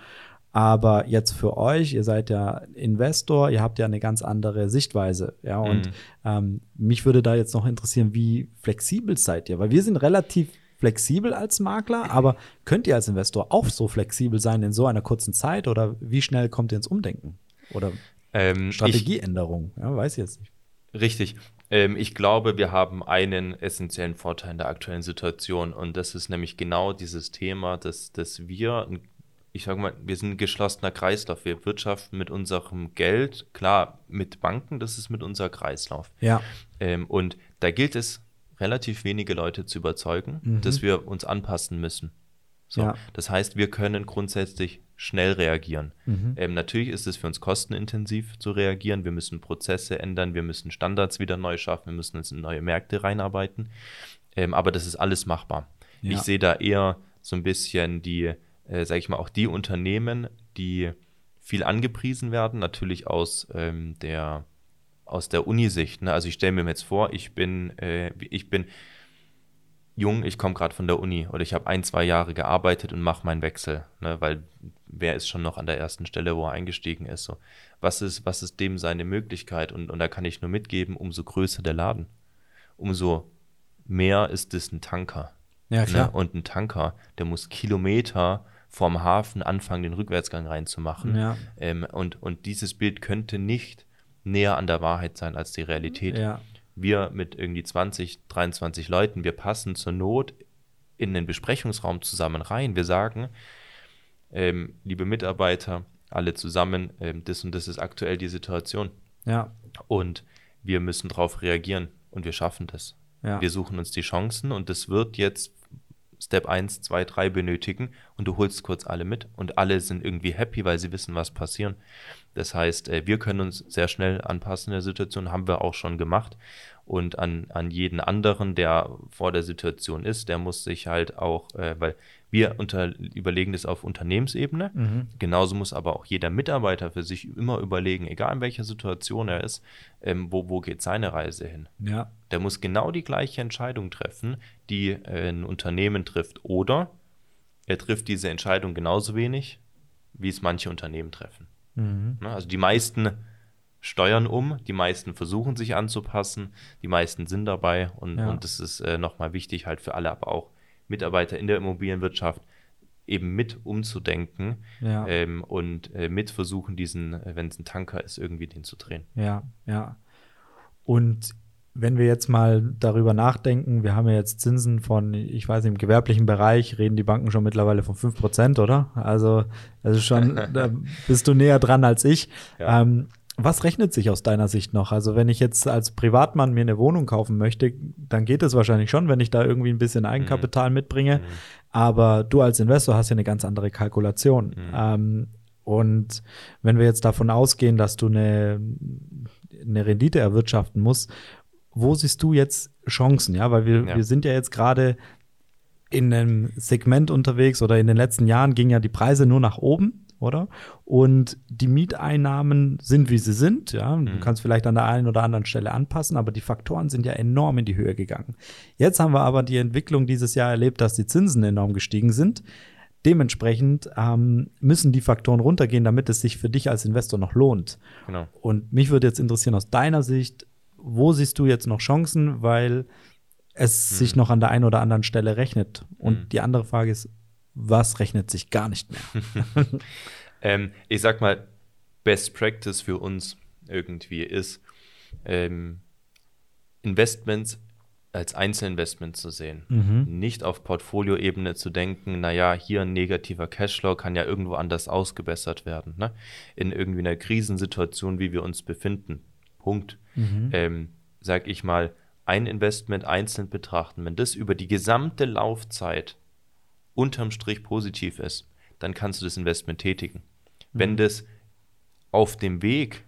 Aber jetzt für euch, ihr seid ja Investor, ihr habt ja eine ganz andere Sichtweise. Ja, und mhm. ähm, mich würde da jetzt noch interessieren, wie flexibel seid ihr? Weil wir sind relativ flexibel als Makler, aber könnt ihr als Investor auch so flexibel sein in so einer kurzen Zeit oder wie schnell kommt ihr ins Umdenken? Oder ähm, Strategieänderung? Ja, weiß ich jetzt nicht. Richtig. Ähm, ich glaube, wir haben einen essentiellen Vorteil in der aktuellen Situation und das ist nämlich genau dieses Thema, dass, dass wir ein ich sage mal, wir sind ein geschlossener Kreislauf. Wir wirtschaften mit unserem Geld, klar, mit Banken, das ist mit unser Kreislauf. Ja. Ähm, und da gilt es, relativ wenige Leute zu überzeugen, mhm. dass wir uns anpassen müssen. So, ja. Das heißt, wir können grundsätzlich schnell reagieren. Mhm. Ähm, natürlich ist es für uns kostenintensiv zu reagieren. Wir müssen Prozesse ändern, wir müssen Standards wieder neu schaffen, wir müssen uns in neue Märkte reinarbeiten. Ähm, aber das ist alles machbar. Ja. Ich sehe da eher so ein bisschen die äh, sage ich mal, auch die Unternehmen, die viel angepriesen werden, natürlich aus ähm, der aus der Unisicht. Ne? Also ich stelle mir jetzt vor, ich bin, äh, ich bin jung, ich komme gerade von der Uni oder ich habe ein, zwei Jahre gearbeitet und mache meinen Wechsel, ne? weil wer ist schon noch an der ersten Stelle, wo er eingestiegen ist? So. Was ist, was ist dem seine Möglichkeit? Und, und da kann ich nur mitgeben, umso größer der Laden, umso mehr ist es ein Tanker. Ja, ne? klar. Ne? Und ein Tanker, der muss Kilometer vorm Hafen anfangen, den Rückwärtsgang reinzumachen. Ja. Ähm, und, und dieses Bild könnte nicht näher an der Wahrheit sein als die Realität. Ja. Wir mit irgendwie 20, 23 Leuten, wir passen zur Not in den Besprechungsraum zusammen rein. Wir sagen, ähm, liebe Mitarbeiter, alle zusammen, ähm, das und das ist aktuell die Situation. Ja. Und wir müssen darauf reagieren und wir schaffen das. Ja. Wir suchen uns die Chancen und das wird jetzt Step 1, 2, 3 benötigen und du holst kurz alle mit und alle sind irgendwie happy, weil sie wissen, was passiert. Das heißt, äh, wir können uns sehr schnell anpassen in der Situation, haben wir auch schon gemacht. Und an, an jeden anderen, der vor der Situation ist, der muss sich halt auch, äh, weil wir unter, überlegen das auf Unternehmensebene. Mhm. Genauso muss aber auch jeder Mitarbeiter für sich immer überlegen, egal in welcher Situation er ist, ähm, wo, wo geht seine Reise hin. Ja. Der muss genau die gleiche Entscheidung treffen, die äh, ein Unternehmen trifft. Oder er trifft diese Entscheidung genauso wenig, wie es manche Unternehmen treffen. Mhm. Ne, also die meisten steuern um, die meisten versuchen sich anzupassen, die meisten sind dabei und, ja. und das ist äh, nochmal wichtig halt für alle, aber auch Mitarbeiter in der Immobilienwirtschaft eben mit umzudenken ja. ähm, und äh, mit versuchen, diesen, äh, wenn es ein Tanker ist, irgendwie den zu drehen. Ja, ja. Und wenn wir jetzt mal darüber nachdenken, wir haben ja jetzt Zinsen von, ich weiß nicht, im gewerblichen Bereich reden die Banken schon mittlerweile von 5%, oder? Also, ist schon, da bist du näher dran als ich. Ja. Ähm, was rechnet sich aus deiner Sicht noch? Also wenn ich jetzt als Privatmann mir eine Wohnung kaufen möchte, dann geht es wahrscheinlich schon, wenn ich da irgendwie ein bisschen Eigenkapital mhm. mitbringe. Mhm. Aber du als Investor hast ja eine ganz andere Kalkulation. Mhm. Ähm, und wenn wir jetzt davon ausgehen, dass du eine, eine Rendite erwirtschaften musst, wo siehst du jetzt Chancen? Ja, weil wir, ja. wir sind ja jetzt gerade in einem Segment unterwegs oder in den letzten Jahren gingen ja die Preise nur nach oben oder? Und die Mieteinnahmen sind, wie sie sind. Ja, du mhm. kannst vielleicht an der einen oder anderen Stelle anpassen, aber die Faktoren sind ja enorm in die Höhe gegangen. Jetzt haben wir aber die Entwicklung dieses Jahr erlebt, dass die Zinsen enorm gestiegen sind. Dementsprechend ähm, müssen die Faktoren runtergehen, damit es sich für dich als Investor noch lohnt. Genau. Und mich würde jetzt interessieren aus deiner Sicht, wo siehst du jetzt noch Chancen, weil es hm. sich noch an der einen oder anderen Stelle rechnet? Und hm. die andere Frage ist, was rechnet sich gar nicht mehr? ähm, ich sag mal, Best Practice für uns irgendwie ist, ähm, Investments als Einzelinvestment zu sehen. Mhm. Nicht auf Portfolioebene zu denken, naja, hier ein negativer Cashflow kann ja irgendwo anders ausgebessert werden. Ne? In irgendwie einer Krisensituation, wie wir uns befinden. Punkt. Mhm. Ähm, sag ich mal, ein Investment einzeln betrachten. Wenn das über die gesamte Laufzeit unterm Strich positiv ist, dann kannst du das Investment tätigen. Wenn das auf dem Weg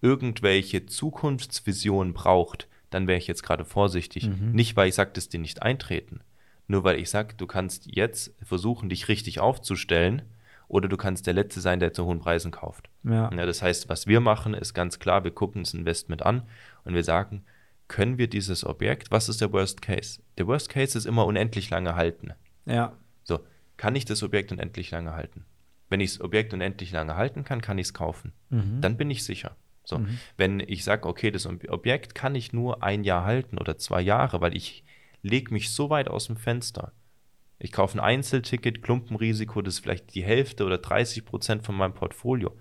irgendwelche Zukunftsvisionen braucht, dann wäre ich jetzt gerade vorsichtig. Nicht, weil ich sage, dass die nicht eintreten. Nur weil ich sage, du kannst jetzt versuchen, dich richtig aufzustellen oder du kannst der Letzte sein, der zu hohen Preisen kauft. Ja. Ja, das heißt, was wir machen, ist ganz klar, wir gucken das Investment an und wir sagen, können wir dieses Objekt, was ist der Worst Case? Der Worst Case ist immer unendlich lange halten. Ja. Kann ich das Objekt unendlich lange halten? Wenn ich das Objekt unendlich lange halten kann, kann ich es kaufen. Dann bin ich sicher. So, wenn ich sage, okay, das Ob- Objekt kann ich nur ein Jahr halten oder zwei Jahre, weil ich lege mich so weit aus dem Fenster. Ich kaufe ein Einzelticket, Klumpenrisiko, das ist vielleicht die Hälfte oder 30 Prozent von meinem Portfolio.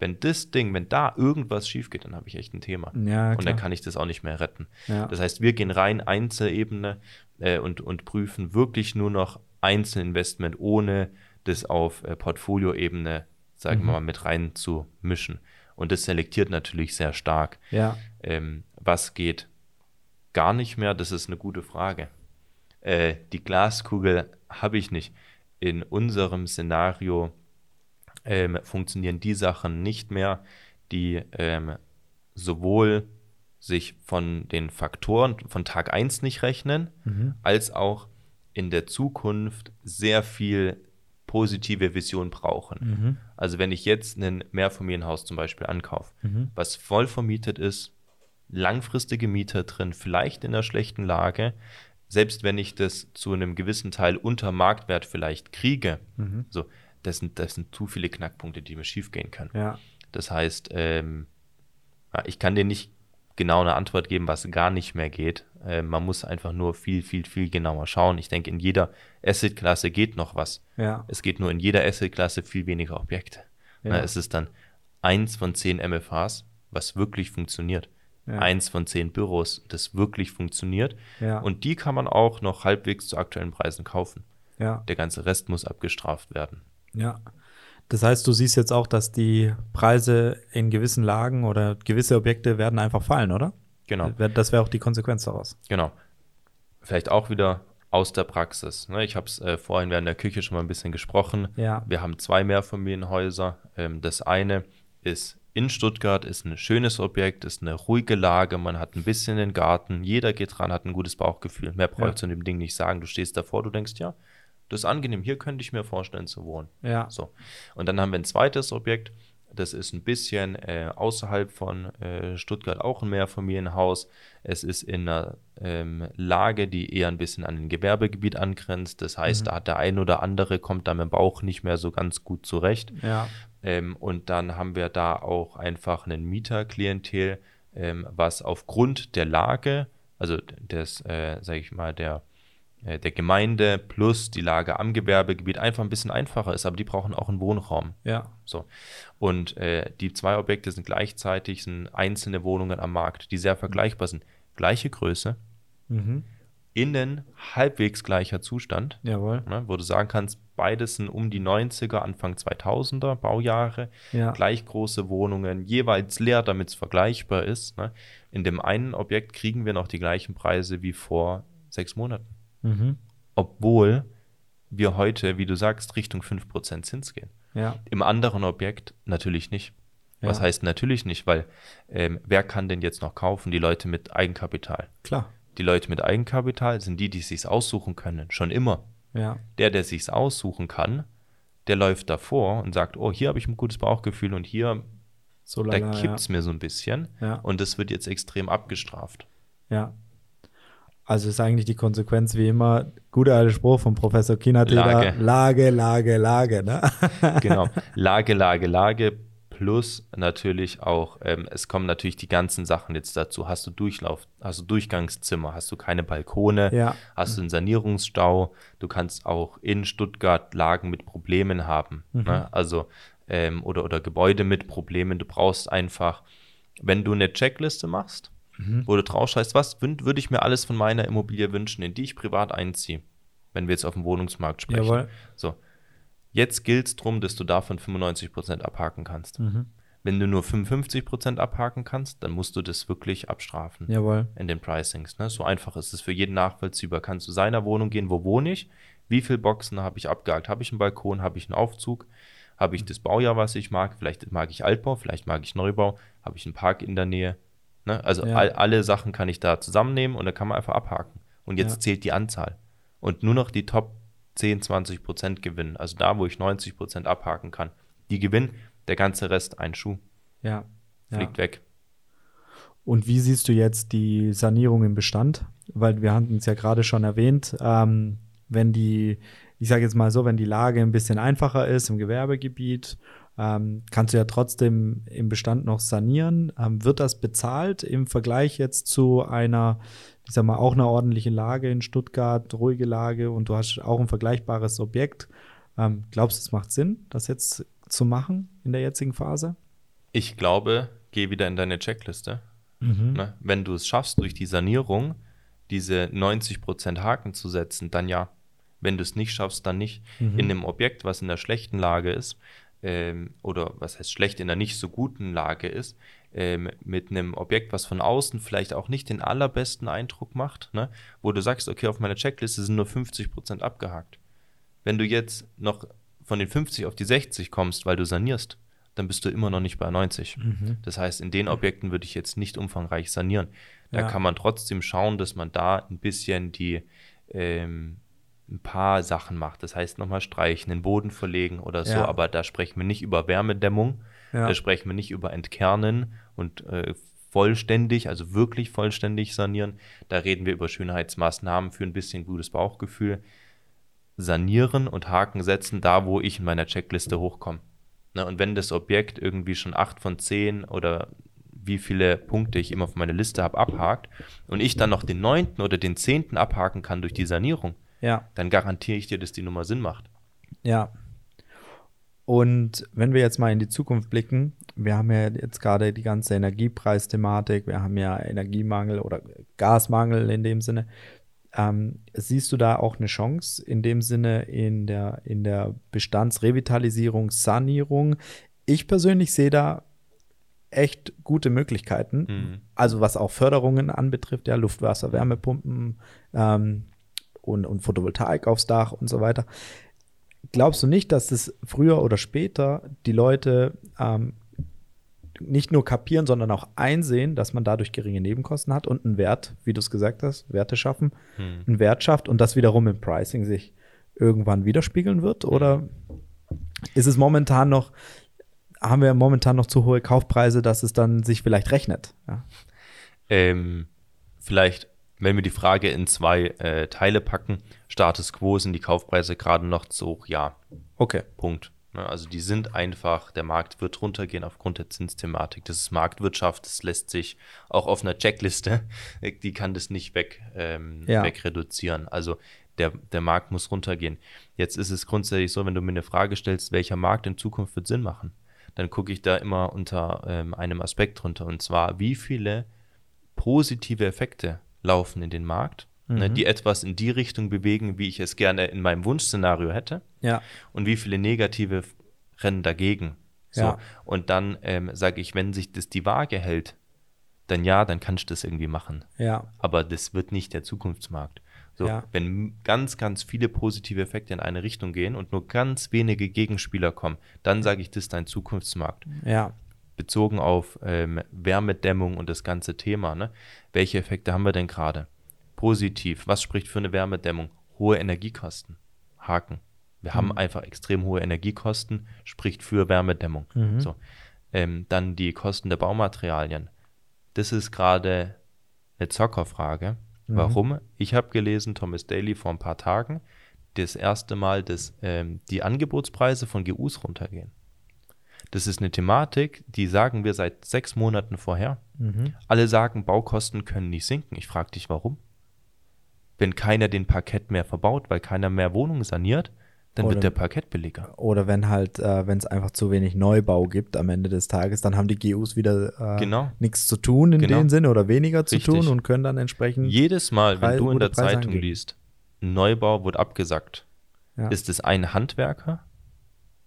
Wenn das Ding, wenn da irgendwas schief geht, dann habe ich echt ein Thema. Ja, und dann kann ich das auch nicht mehr retten. Ja. Das heißt, wir gehen rein Einzelebene äh, und, und prüfen wirklich nur noch Einzelinvestment, ohne das auf äh, Portfolioebene, sagen Mhm. wir mal, mit rein zu mischen. Und das selektiert natürlich sehr stark. Ja. Ähm, was geht gar nicht mehr? Das ist eine gute Frage. Äh, die Glaskugel habe ich nicht. In unserem Szenario ähm, funktionieren die Sachen nicht mehr, die ähm, sowohl sich von den Faktoren von Tag 1 nicht rechnen, als auch in der Zukunft sehr viel positive Vision brauchen. Also wenn ich jetzt ein Mehrfamilienhaus zum Beispiel ankaufe, was voll vermietet ist, langfristige Mieter drin, vielleicht in einer schlechten Lage, selbst wenn ich das zu einem gewissen Teil unter Marktwert vielleicht kriege, so, das sind, das sind zu viele Knackpunkte, die mir schiefgehen können. Ja. Das heißt, ähm, ich kann dir nicht genau eine Antwort geben, was gar nicht mehr geht. Ähm, man muss einfach nur viel, viel, viel genauer schauen. Ich denke, in jeder Asset-Klasse geht noch was. Ja. Es geht nur in jeder Asset-Klasse viel weniger Objekte. Ja. Na, es ist dann eins von zehn MFAs, was wirklich funktioniert. Ja. Eins von zehn Büros, das wirklich funktioniert. Ja. Und die kann man auch noch halbwegs zu aktuellen Preisen kaufen. Ja. Der ganze Rest muss abgestraft werden. Ja. Das heißt, du siehst jetzt auch, dass die Preise in gewissen Lagen oder gewisse Objekte werden einfach fallen, oder? Genau. Das wäre auch die Konsequenz daraus. Genau. Vielleicht auch wieder aus der Praxis. Ne? Ich habe es äh, vorhin während der Küche schon mal ein bisschen gesprochen. Ja. Wir haben zwei Mehrfamilienhäuser. Ähm, das eine ist in Stuttgart, ist ein schönes Objekt, ist eine ruhige Lage, man hat ein bisschen den Garten, jeder geht ran, hat ein gutes Bauchgefühl. Mehr brauche ich Ja. zu dem Ding nicht sagen. Du stehst davor, du denkst, ja, das ist angenehm, hier könnte ich mir vorstellen zu wohnen. Ja. So. Und dann haben wir ein zweites Objekt, das ist ein bisschen äh, außerhalb von äh, Stuttgart auch ein Mehrfamilienhaus. Es ist in einer ähm, Lage, die eher ein bisschen an ein Gewerbegebiet angrenzt. Das heißt, da hat der ein oder andere, kommt da mit dem Bauch nicht mehr so ganz gut zurecht. Ja. Ähm, und dann haben wir da auch einfach einen Mieterklientel, ähm, was aufgrund der Lage, also des, äh, sage ich mal, der, der Gemeinde plus die Lage am Gewerbegebiet einfach ein bisschen einfacher ist, aber die brauchen auch einen Wohnraum. Ja. So. Und äh, die zwei Objekte sind gleichzeitig sind einzelne Wohnungen am Markt, die sehr vergleichbar sind. Gleiche Größe, Mhm. innen halbwegs gleicher Zustand Jawohl. ne, wo du sagen kannst, beides sind um die 90er, Anfang 2000er Baujahre, Ja. gleich große Wohnungen, jeweils leer, damit es vergleichbar ist. Ne. In dem einen Objekt kriegen wir noch die gleichen Preise wie vor sechs Monaten, Mhm. obwohl wir heute, wie du sagst, Richtung 5% Zins gehen. Ja. Im anderen Objekt natürlich nicht. Was Ja. heißt natürlich nicht, weil ähm, wer kann denn jetzt noch kaufen? Die Leute mit Eigenkapital. Klar. Die Leute mit Eigenkapital sind die, die es sich aussuchen können, schon immer Ja. der, der sich's aussuchen kann, der läuft davor und sagt, oh, hier habe ich ein gutes Bauchgefühl und hier, So da lange. kippt es mir so ein bisschen Ja. und das wird jetzt extrem abgestraft. Ja. Also ist eigentlich die Konsequenz wie immer, guter alter Spruch von Professor Kinateder, Lage. Lage, Lage, Lage, ne? Genau. Lage, Lage, Lage plus natürlich auch, ähm, es kommen natürlich die ganzen Sachen jetzt dazu. Hast du Durchlauf, hast du Durchgangszimmer, hast du keine Balkone, Ja. hast du einen Sanierungsstau, du kannst auch in Stuttgart Lagen mit Problemen haben. Ne? Also ähm, oder, oder Gebäude mit Problemen. Du brauchst einfach, wenn du eine Checkliste machst, mhm. wo du drauf schreibst, was würde ich mir alles von meiner Immobilie wünschen, in die ich privat einziehe, wenn wir jetzt auf dem Wohnungsmarkt sprechen. Jawohl. So. Jetzt gilt es darum, dass du davon 95% abhaken kannst. Mhm. Wenn du nur 55% abhaken kannst, dann musst du das wirklich abstrafen. Jawohl. In den Pricings. Ne? So einfach ist es für jeden nachvollziehbar. Kannst du seiner Wohnung gehen, wo wohne ich? Wie viele Boxen habe ich abgehakt? Habe ich einen Balkon? Habe ich einen Aufzug? Habe ich das Baujahr, was ich mag? Vielleicht mag ich Altbau, vielleicht mag ich Neubau. Habe ich einen Park in der Nähe? Ne? Also ja. all, alle Sachen kann ich da zusammennehmen und da kann man einfach abhaken. Und jetzt ja. zählt die Anzahl. Und nur noch die Top 10, 20 Prozent gewinnen. Also da, wo ich 90 Prozent abhaken kann. Die gewinnen, der ganze Rest ein Schuh. Ja. Fliegt ja. weg. Und wie siehst du jetzt die Sanierung im Bestand? Weil wir hatten es ja gerade schon erwähnt, ähm, wenn die, ich sage jetzt mal so, wenn die Lage ein bisschen einfacher ist im Gewerbegebiet, ähm, kannst du ja trotzdem im Bestand noch sanieren. Ähm, wird das bezahlt im Vergleich jetzt zu einer, ich sag mal, auch einer ordentlichen Lage in Stuttgart, ruhige Lage und du hast auch ein vergleichbares Objekt? Ähm, glaubst du, es macht Sinn, das jetzt zu machen in der jetzigen Phase? Ich glaube, geh wieder in deine Checkliste. Mhm. Ne? Wenn du es schaffst, durch die Sanierung diese 90% Haken zu setzen, dann ja. Wenn du es nicht schaffst, dann nicht. Mhm. In einem Objekt, was in der schlechten Lage ist, ähm, oder was heißt schlecht, in der nicht so guten Lage ist, ähm, mit einem Objekt, was von außen vielleicht auch nicht den allerbesten Eindruck macht, ne? wo du sagst, okay, auf meiner Checkliste sind nur 50% abgehakt. Wenn du jetzt noch von den 50 auf die 60 kommst, weil du sanierst, dann bist du immer noch nicht bei 90. Mhm. Das heißt, in den Objekten würde ich jetzt nicht umfangreich sanieren. Da ja. kann man trotzdem schauen, dass man da ein bisschen die ähm, ein paar Sachen macht. Das heißt nochmal streichen, den Boden verlegen oder so, ja. aber da sprechen wir nicht über Wärmedämmung, ja. da sprechen wir nicht über Entkernen und äh, vollständig, also wirklich vollständig sanieren. Da reden wir über Schönheitsmaßnahmen für ein bisschen gutes Bauchgefühl. Sanieren und Haken setzen, da wo ich in meiner Checkliste hochkomme. Ne, und wenn das Objekt irgendwie schon acht von zehn oder wie viele Punkte ich immer auf meine Liste habe, abhakt und ich dann noch den neunten oder den zehnten abhaken kann durch die Sanierung, ja. dann garantiere ich dir, dass die Nummer Sinn macht. Ja. Und wenn wir jetzt mal in die Zukunft blicken, wir haben ja jetzt gerade die ganze Energiepreisthematik, wir haben ja Energiemangel oder Gasmangel in dem Sinne. Ähm, siehst du da auch eine Chance in dem Sinne in der, in der Bestandsrevitalisierung, Sanierung? Ich persönlich sehe da echt gute Möglichkeiten. Mhm. Also was auch Förderungen anbetrifft, ja, Luftwasser, Wärmepumpen ähm, und, und Photovoltaik aufs Dach und so weiter. Glaubst du nicht, dass es früher oder später die Leute ähm, nicht nur kapieren, sondern auch einsehen, dass man dadurch geringe Nebenkosten hat und einen Wert, wie du es gesagt hast, Werte schaffen, hm. einen Wert schafft und das wiederum im Pricing sich irgendwann widerspiegeln wird? Oder ist es momentan noch, haben wir momentan noch zu hohe Kaufpreise, dass es dann sich vielleicht rechnet? Ja. Ähm, vielleicht, wenn wir die Frage in zwei äh, Teile packen, Status quo sind die Kaufpreise gerade noch zu hoch, ja. Okay. Punkt. Ne, also die sind einfach, der Markt wird runtergehen aufgrund der Zinsthematik. Das ist Marktwirtschaft, das lässt sich auch auf einer Checkliste, die kann das nicht weg, ähm, ja. wegreduzieren. Also der, der Markt muss runtergehen. Jetzt ist es grundsätzlich so, wenn du mir eine Frage stellst, welcher Markt in Zukunft wird Sinn machen, dann gucke ich da immer unter ähm, einem Aspekt runter. Und zwar, wie viele positive Effekte laufen in den Markt Ne, mhm. ne, die etwas in die Richtung bewegen, wie ich es gerne in meinem Wunschszenario hätte. Ja. Und wie viele negative rennen dagegen. So. Ja. Und dann ähm, sage ich, wenn sich das die Waage hält, dann ja, dann kannst du das irgendwie machen. Ja. Aber das wird nicht der Zukunftsmarkt. So, ja. wenn ganz, ganz viele positive Effekte in eine Richtung gehen und nur ganz wenige Gegenspieler kommen, dann sage ich, das ist dein Zukunftsmarkt. Ja. Bezogen auf ähm, Wärmedämmung und das ganze Thema. Ne? Welche Effekte haben wir denn gerade? Positiv. Was spricht für eine Wärmedämmung? Hohe Energiekosten. Haken. Wir mhm. haben einfach extrem hohe Energiekosten, spricht für Wärmedämmung. Mhm. So. Ähm, dann die Kosten der Baumaterialien. Das ist gerade eine Zockerfrage. Mhm. Warum? Ich habe gelesen, Thomas Daly vor ein paar Tagen, das erste Mal, dass ähm, die Angebotspreise von GUs runtergehen. Das ist eine Thematik, die sagen wir seit sechs Monaten vorher. Mhm. Alle sagen, Baukosten können nicht sinken. Ich frage dich, warum? wenn keiner den Parkett mehr verbaut, weil keiner mehr Wohnungen saniert, Dann Oder- wird der Parkett billiger. Oder wenn halt, äh, wenn es einfach zu wenig Neubau gibt am Ende des Tages, dann haben die GUs wieder äh, Genau. nichts zu tun in Genau. dem Sinne oder weniger zu Richtig. tun und können dann entsprechend. Jedes Mal, wenn du in der Preise Zeitung angeben. liest, Neubau wird abgesagt, Ja. ist es ein Handwerker,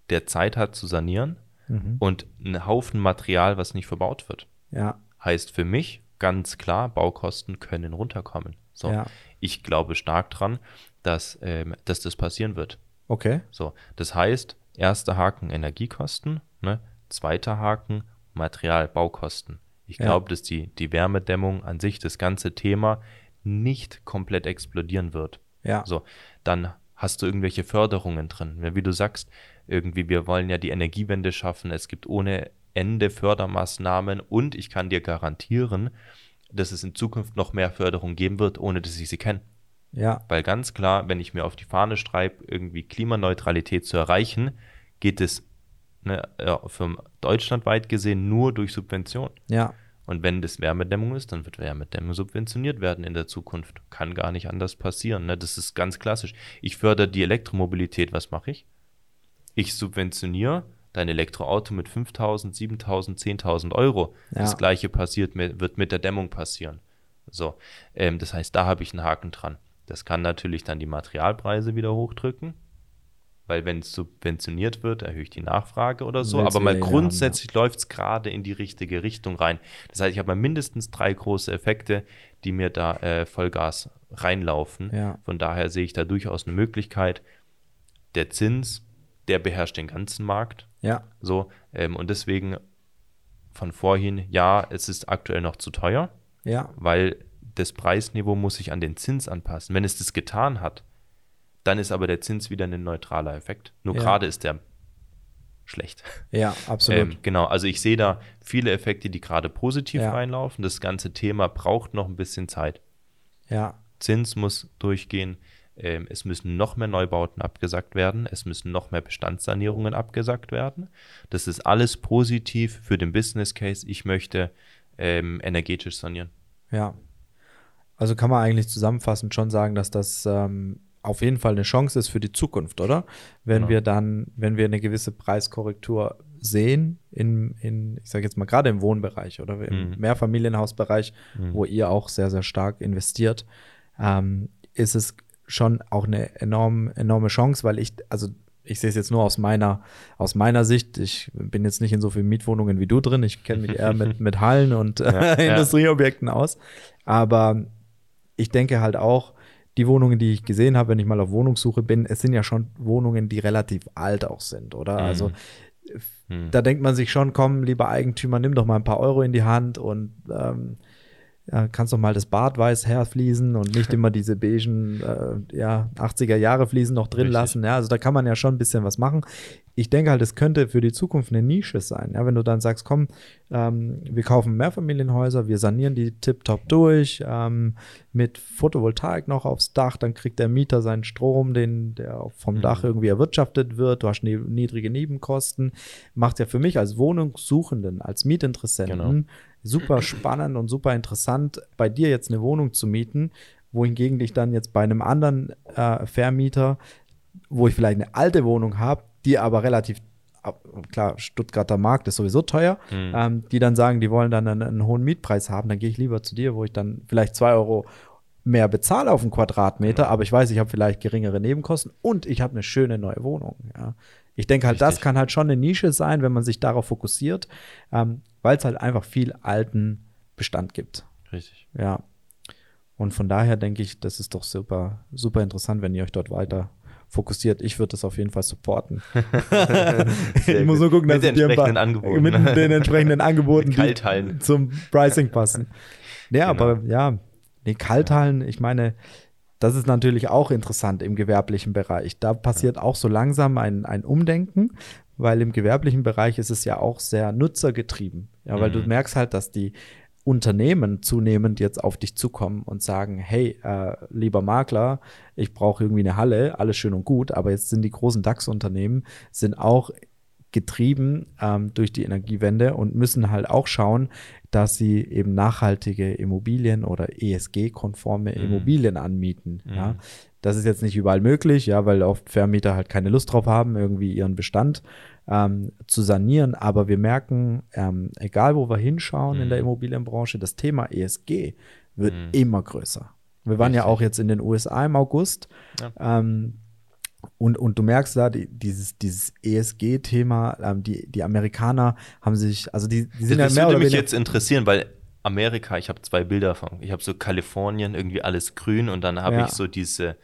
der Zeit hat zu sanieren Mhm. und ein Haufen Material, was nicht verbaut wird. Ja, Heißt für mich ganz klar, Baukosten können runterkommen. So, Ja. ich glaube stark dran, dass, ähm, dass das passieren wird. okay. So, das heißt, erster Haken Energiekosten, ne? zweiter Haken Material, Baukosten. Ich Ja. glaube, dass die, die Wärmedämmung an sich, das ganze Thema, nicht komplett explodieren wird. Ja. So, dann hast du irgendwelche Förderungen drin. Ja, Wie du sagst, irgendwie, wir wollen ja die Energiewende schaffen. Es gibt ohne Ende Fördermaßnahmen und ich kann dir garantieren, dass es in Zukunft noch mehr Förderung geben wird, ohne dass ich sie kenne. Ja, Weil ganz klar, wenn ich mir auf die Fahne schreibe, irgendwie Klimaneutralität zu erreichen, geht es ne, für deutschlandweit gesehen nur durch Subvention. ja, Und wenn das Wärmedämmung ist, dann wird Wärmedämmung subventioniert werden in der Zukunft. Kann gar nicht anders passieren. Ne? Das ist ganz klassisch. Ich fördere die Elektromobilität. Was mache ich? Ich subventioniere dein Elektroauto mit 5.000, 7.000, 10.000 Euro. Ja. Das gleiche passiert wird mit der Dämmung passieren. So, ähm, das heißt, da habe ich einen Haken dran. Das kann natürlich dann die Materialpreise wieder hochdrücken, weil wenn es subventioniert wird, erhöhe ich die Nachfrage oder so. Aber mal grundsätzlich läuft es gerade in die richtige Richtung rein. Das heißt, ich habe mal mindestens drei große Effekte, die mir da äh, Vollgas reinlaufen. Ja. Von daher sehe ich da durchaus eine Möglichkeit. Der Zins, der beherrscht den ganzen Markt. ja, So, ähm, und deswegen von vorhin, ja, es ist aktuell noch zu teuer, ja, weil das Preisniveau muss sich an den Zins anpassen. Wenn es das getan hat, dann ist aber der Zins wieder ein neutraler Effekt. Nur Ja. gerade ist der schlecht. ja, absolut. Ähm, genau, also ich sehe da viele Effekte, die gerade positiv Ja. reinlaufen. Das ganze Thema braucht noch ein bisschen Zeit. ja, Zins muss durchgehen. Ähm, es müssen noch mehr Neubauten abgesagt werden. Es müssen noch mehr Bestandssanierungen abgesagt werden. Das ist alles positiv für den Business Case. Ich möchte ähm, energetisch sanieren. ja. Also kann man eigentlich zusammenfassend schon sagen, dass das ähm, auf jeden Fall eine Chance ist für die Zukunft, oder? Wenn Genau. wir dann, wenn wir eine gewisse Preiskorrektur sehen, in, in ich sage jetzt mal gerade im Wohnbereich oder im Mhm. Mehrfamilienhausbereich, wo ihr auch sehr, sehr stark investiert, ähm, ist es schon auch eine enorm, enorme Chance, weil ich, also ich sehe es jetzt nur aus meiner, aus meiner Sicht. Ich bin jetzt nicht in so vielen Mietwohnungen wie du drin. Ich kenne mich eher mit, mit Hallen und Ja, ja. Industrieobjekten aus. Aber ich denke halt auch, die Wohnungen, die ich gesehen habe, wenn ich mal auf Wohnungssuche bin, es sind ja schon Wohnungen, die relativ alt auch sind, oder? Mhm. Also Hm. da denkt man sich schon, komm, lieber Eigentümer, nimm doch mal ein paar Euro in die Hand und ähm, ja, kannst doch mal das Bad weiß herfließen und nicht immer diese beigen äh, ja, 80er Jahre Fliesen noch drin Richtig. lassen. Ja, also da kann man ja schon ein bisschen was machen. Ich denke halt, es könnte für die Zukunft eine Nische sein. Ja, wenn du dann sagst, komm, ähm, wir kaufen Mehrfamilienhäuser, wir sanieren die tiptop durch, ähm, mit Photovoltaik noch aufs Dach, dann kriegt der Mieter seinen Strom, den, der vom Mhm. Dach irgendwie erwirtschaftet wird, du hast nie, niedrige Nebenkosten. Macht ja für mich als Wohnungssuchenden, als Mietinteressenten Genau. Super spannend und super interessant, bei dir jetzt eine Wohnung zu mieten, wohingegen ich dann jetzt bei einem anderen äh, Vermieter, wo ich vielleicht eine alte Wohnung habe, die aber relativ klar, Stuttgarter Markt ist sowieso teuer, Mhm. ähm, die dann sagen, die wollen dann einen, einen hohen Mietpreis haben, dann gehe ich lieber zu dir, wo ich dann vielleicht zwei Euro mehr bezahle auf einen Quadratmeter, aber ich weiß, ich habe vielleicht geringere Nebenkosten und ich habe eine schöne neue Wohnung. Ja. Ich denke halt, das Richtig. kann halt schon eine Nische sein, wenn man sich darauf fokussiert, ähm, weil es halt einfach viel alten Bestand gibt. Richtig. Ja. Und von daher denke ich, das ist doch super, super interessant, wenn ihr euch dort weiter fokussiert. Ich würde das auf jeden Fall supporten. ich muss nur gucken, Mit dass den entsprechenden Angeboten. mit den entsprechenden Angeboten die zum Pricing passen. Ja, Genau. aber ja, die Kalthallen, ich meine, das ist natürlich auch interessant im gewerblichen Bereich. Da passiert auch so langsam ein, ein Umdenken, weil im gewerblichen Bereich ist es ja auch sehr nutzergetrieben. Ja, weil du Mhm. merkst halt, dass die Unternehmen zunehmend jetzt auf dich zukommen und sagen, hey, äh, lieber Makler, ich brauche irgendwie eine Halle, alles schön und gut, aber jetzt sind die großen DAX-Unternehmen, sind auch getrieben ähm, durch die Energiewende und müssen halt auch schauen, dass sie eben nachhaltige Immobilien oder ESG-konforme Mhm. Immobilien anmieten. Mhm. Ja? Das ist jetzt nicht überall möglich, ja, weil oft Vermieter halt keine Lust drauf haben, irgendwie ihren Bestand ähm, zu sanieren. Aber wir merken, ähm, egal wo wir hinschauen mhm. in der mhm. Immobilienbranche, das Thema ESG wird mhm. immer größer. Wir waren Richtig. ja auch jetzt in den USA im August. Ja. Ähm, und, und du merkst da, die, dieses, dieses ESG-Thema, ähm, die, die Amerikaner haben sich, also die, die sind das, ja mehr würde mich jetzt interessieren, weil Amerika, ich habe zwei Bilder von, ich habe so Kalifornien, irgendwie alles grün und dann habe ja. ich so diese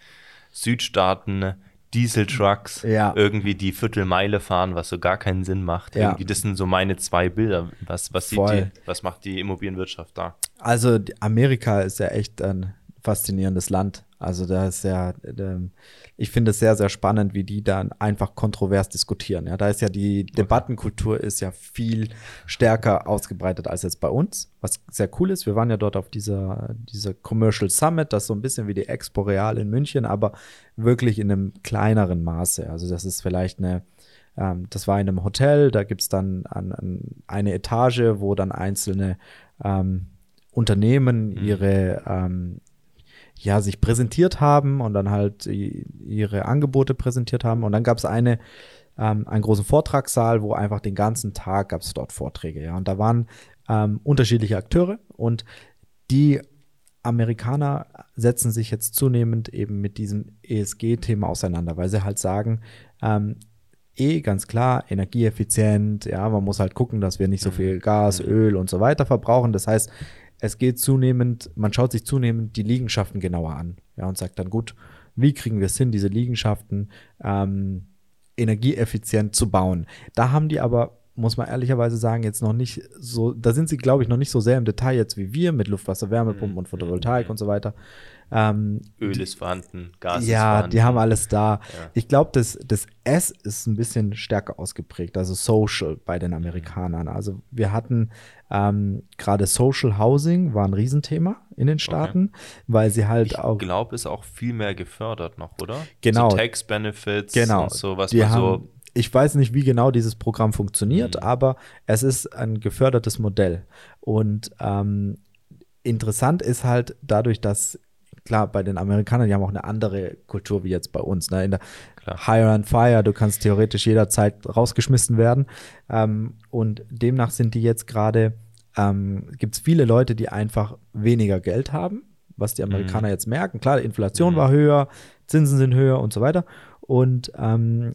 Südstaaten, Dieseltrucks, ja. irgendwie die Viertelmeile fahren, was so gar keinen Sinn macht. Ja. Irgendwie, das sind so meine zwei Bilder. Was, was, sieht die, was macht die Immobilienwirtschaft da? Also Amerika ist ja echt ein faszinierendes Land. Also da ist ja, ich finde es sehr, sehr spannend, wie die dann einfach kontrovers diskutieren. Ja, da ist ja die Debattenkultur ist ja viel stärker ausgebreitet als jetzt bei uns, was sehr cool ist. Wir waren ja dort auf dieser, dieser Commercial Summit, das ist so ein bisschen wie die Expo Real in München, aber wirklich in einem kleineren Maße. Also das ist vielleicht eine, ähm, das war in einem Hotel, da gibt es dann an, an eine Etage, wo dann einzelne ähm, Unternehmen mhm. ihre ähm, ja, sich präsentiert haben und dann halt ihre Angebote präsentiert haben. Und dann gab es eine, ähm, einen großen Vortragssaal, wo einfach den ganzen Tag gab es dort Vorträge, ja. Und da waren ähm, unterschiedliche Akteure und die Amerikaner setzen sich jetzt zunehmend eben mit diesem ESG-Thema auseinander, weil sie halt sagen, ähm, eh ganz klar, energieeffizient, ja, man muss halt gucken, dass wir nicht so mhm. viel Gas, mhm. Öl und so weiter verbrauchen. Das heißt, es geht zunehmend, man schaut sich zunehmend die Liegenschaften genauer an, ja, und sagt dann, gut, wie kriegen wir es hin, diese Liegenschaften ähm, energieeffizient zu bauen? Da haben die aber, muss man ehrlicherweise sagen, jetzt noch nicht so, da sind sie, glaube ich, noch nicht so sehr im Detail jetzt wie wir mit Luftwasser, Wärmepumpen mhm. und Photovoltaik mhm. und so weiter. Ähm, Öl ist vorhanden, Gas ist ja, vorhanden. Ja, die haben alles da. Ja. Ich glaube, das, das S ist ein bisschen stärker ausgeprägt, also Social bei den Amerikanern. Also wir hatten ähm, gerade Social Housing war ein Riesenthema in den Staaten, okay. weil sie halt ich auch. Ich glaube, ist auch viel mehr gefördert noch, oder? Genau. So Tax Benefits genau. und so, was die man haben, so. Ich weiß nicht, wie genau dieses Programm funktioniert, mhm. aber es ist ein gefördertes Modell. Und ähm, interessant ist halt dadurch, dass klar, bei den Amerikanern, die haben auch eine andere Kultur wie jetzt bei uns. Ne? In der klar. Hire and Fire, du kannst theoretisch jederzeit rausgeschmissen werden. Ähm, und demnach sind die jetzt gerade, ähm, gibt es viele Leute, die einfach weniger Geld haben, was die Amerikaner mhm. jetzt merken. Klar, Inflation mhm. war höher, Zinsen sind höher und so weiter. Und ähm,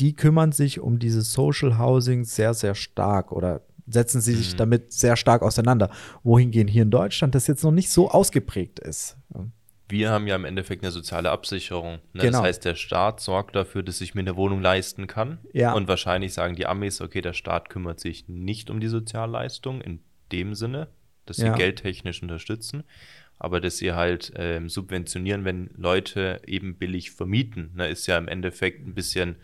die kümmern sich um dieses Social Housing sehr, sehr stark oder setzen sie sich mhm. damit sehr stark auseinander. Wohingehen hier in Deutschland das jetzt noch nicht so ausgeprägt ist. Wir haben ja im Endeffekt eine soziale Absicherung. Ne? Genau. Das heißt, der Staat sorgt dafür, dass ich mir eine Wohnung leisten kann. Ja. Und wahrscheinlich sagen die Amis, okay, der Staat kümmert sich nicht um die Sozialleistung in dem Sinne, dass sie ja. geldtechnisch unterstützen, aber dass sie halt ähm, subventionieren, wenn Leute eben billig vermieten. Ne? Ist ja im Endeffekt ein bisschen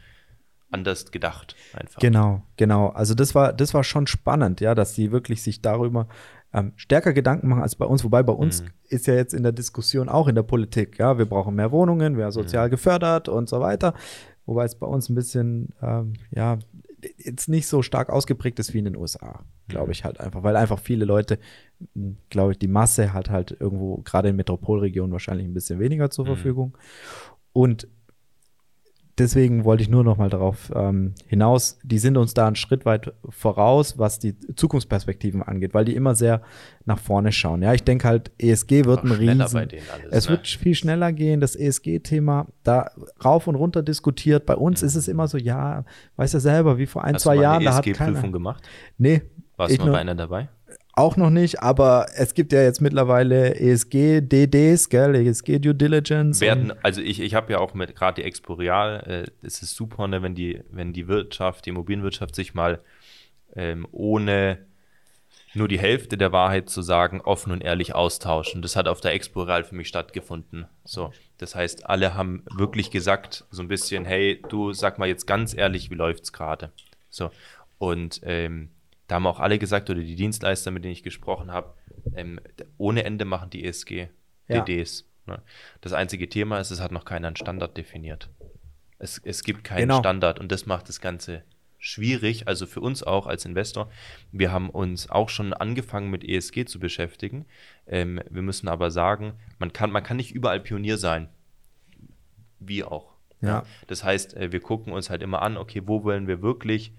anders gedacht einfach. Genau, genau. Also das war, das war schon spannend, ja, dass sie wirklich sich darüber ähm, stärker Gedanken machen als bei uns. Wobei bei uns mhm. ist ja jetzt in der Diskussion auch in der Politik, ja, wir brauchen mehr Wohnungen, wir sozial mhm. gefördert und so weiter. Wobei es bei uns ein bisschen, ähm, ja, jetzt nicht so stark ausgeprägt ist wie in den USA, glaube mhm. ich halt einfach, weil einfach viele Leute, hm, glaube ich, die Masse hat halt irgendwo gerade in Metropolregionen wahrscheinlich ein bisschen weniger zur mhm. Verfügung. Und deswegen wollte ich nur noch mal darauf ähm, hinaus, die sind uns da einen Schritt weit voraus, was die Zukunftsperspektiven angeht, weil die immer sehr nach vorne schauen. Ja, ich denke halt, ESG wird ein Riesen. Alles, es ne? wird viel schneller gehen, das ESG-Thema da rauf und runter diskutiert. Bei uns mhm. ist es immer so, ja, weiß ja selber, wie vor ein, Hast zwei Jahren, da hat keiner. ESG-Prüfung gemacht? Nee. Warst du mal bei einer dabei? Auch noch nicht, aber es gibt ja jetzt mittlerweile ESG, DDs, gell, ESG Due Diligence. Werden, also ich, ich habe ja auch mit gerade die Exporeal, äh, es ist super, ne, wenn die, wenn die Wirtschaft, die Immobilienwirtschaft sich mal ähm, ohne nur die Hälfte der Wahrheit zu sagen, offen und ehrlich austauschen. Das hat auf der Exporeal für mich stattgefunden. So, das heißt, alle haben wirklich gesagt, so ein bisschen, hey, du sag mal jetzt ganz ehrlich, wie läuft's gerade? So, und ähm, da haben auch alle gesagt, oder die Dienstleister, mit denen ich gesprochen habe, ähm, ohne Ende machen die ESG-DDs. Ja. Ne? Das einzige Thema ist, es hat noch keiner einen Standard definiert. Es, es gibt keinen genau. Standard und das macht das Ganze schwierig, also für uns auch als Investor. Wir haben uns auch schon angefangen mit ESG zu beschäftigen. Ähm, wir müssen aber sagen, man kann, man kann nicht überall Pionier sein. wie auch. Ja. Das heißt, äh, wir gucken uns halt immer an, okay, wo wollen wir wirklich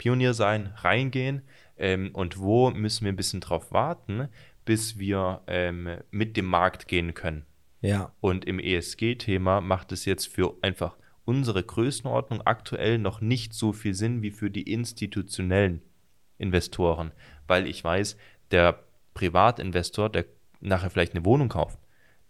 Pionier sein, reingehen ähm, und wo müssen wir ein bisschen drauf warten, bis wir ähm, mit dem Markt gehen können. Ja. Und im ESG-Thema macht es jetzt für einfach unsere Größenordnung aktuell noch nicht so viel Sinn wie für die institutionellen Investoren, weil ich weiß, der Privatinvestor, der nachher vielleicht eine Wohnung kauft,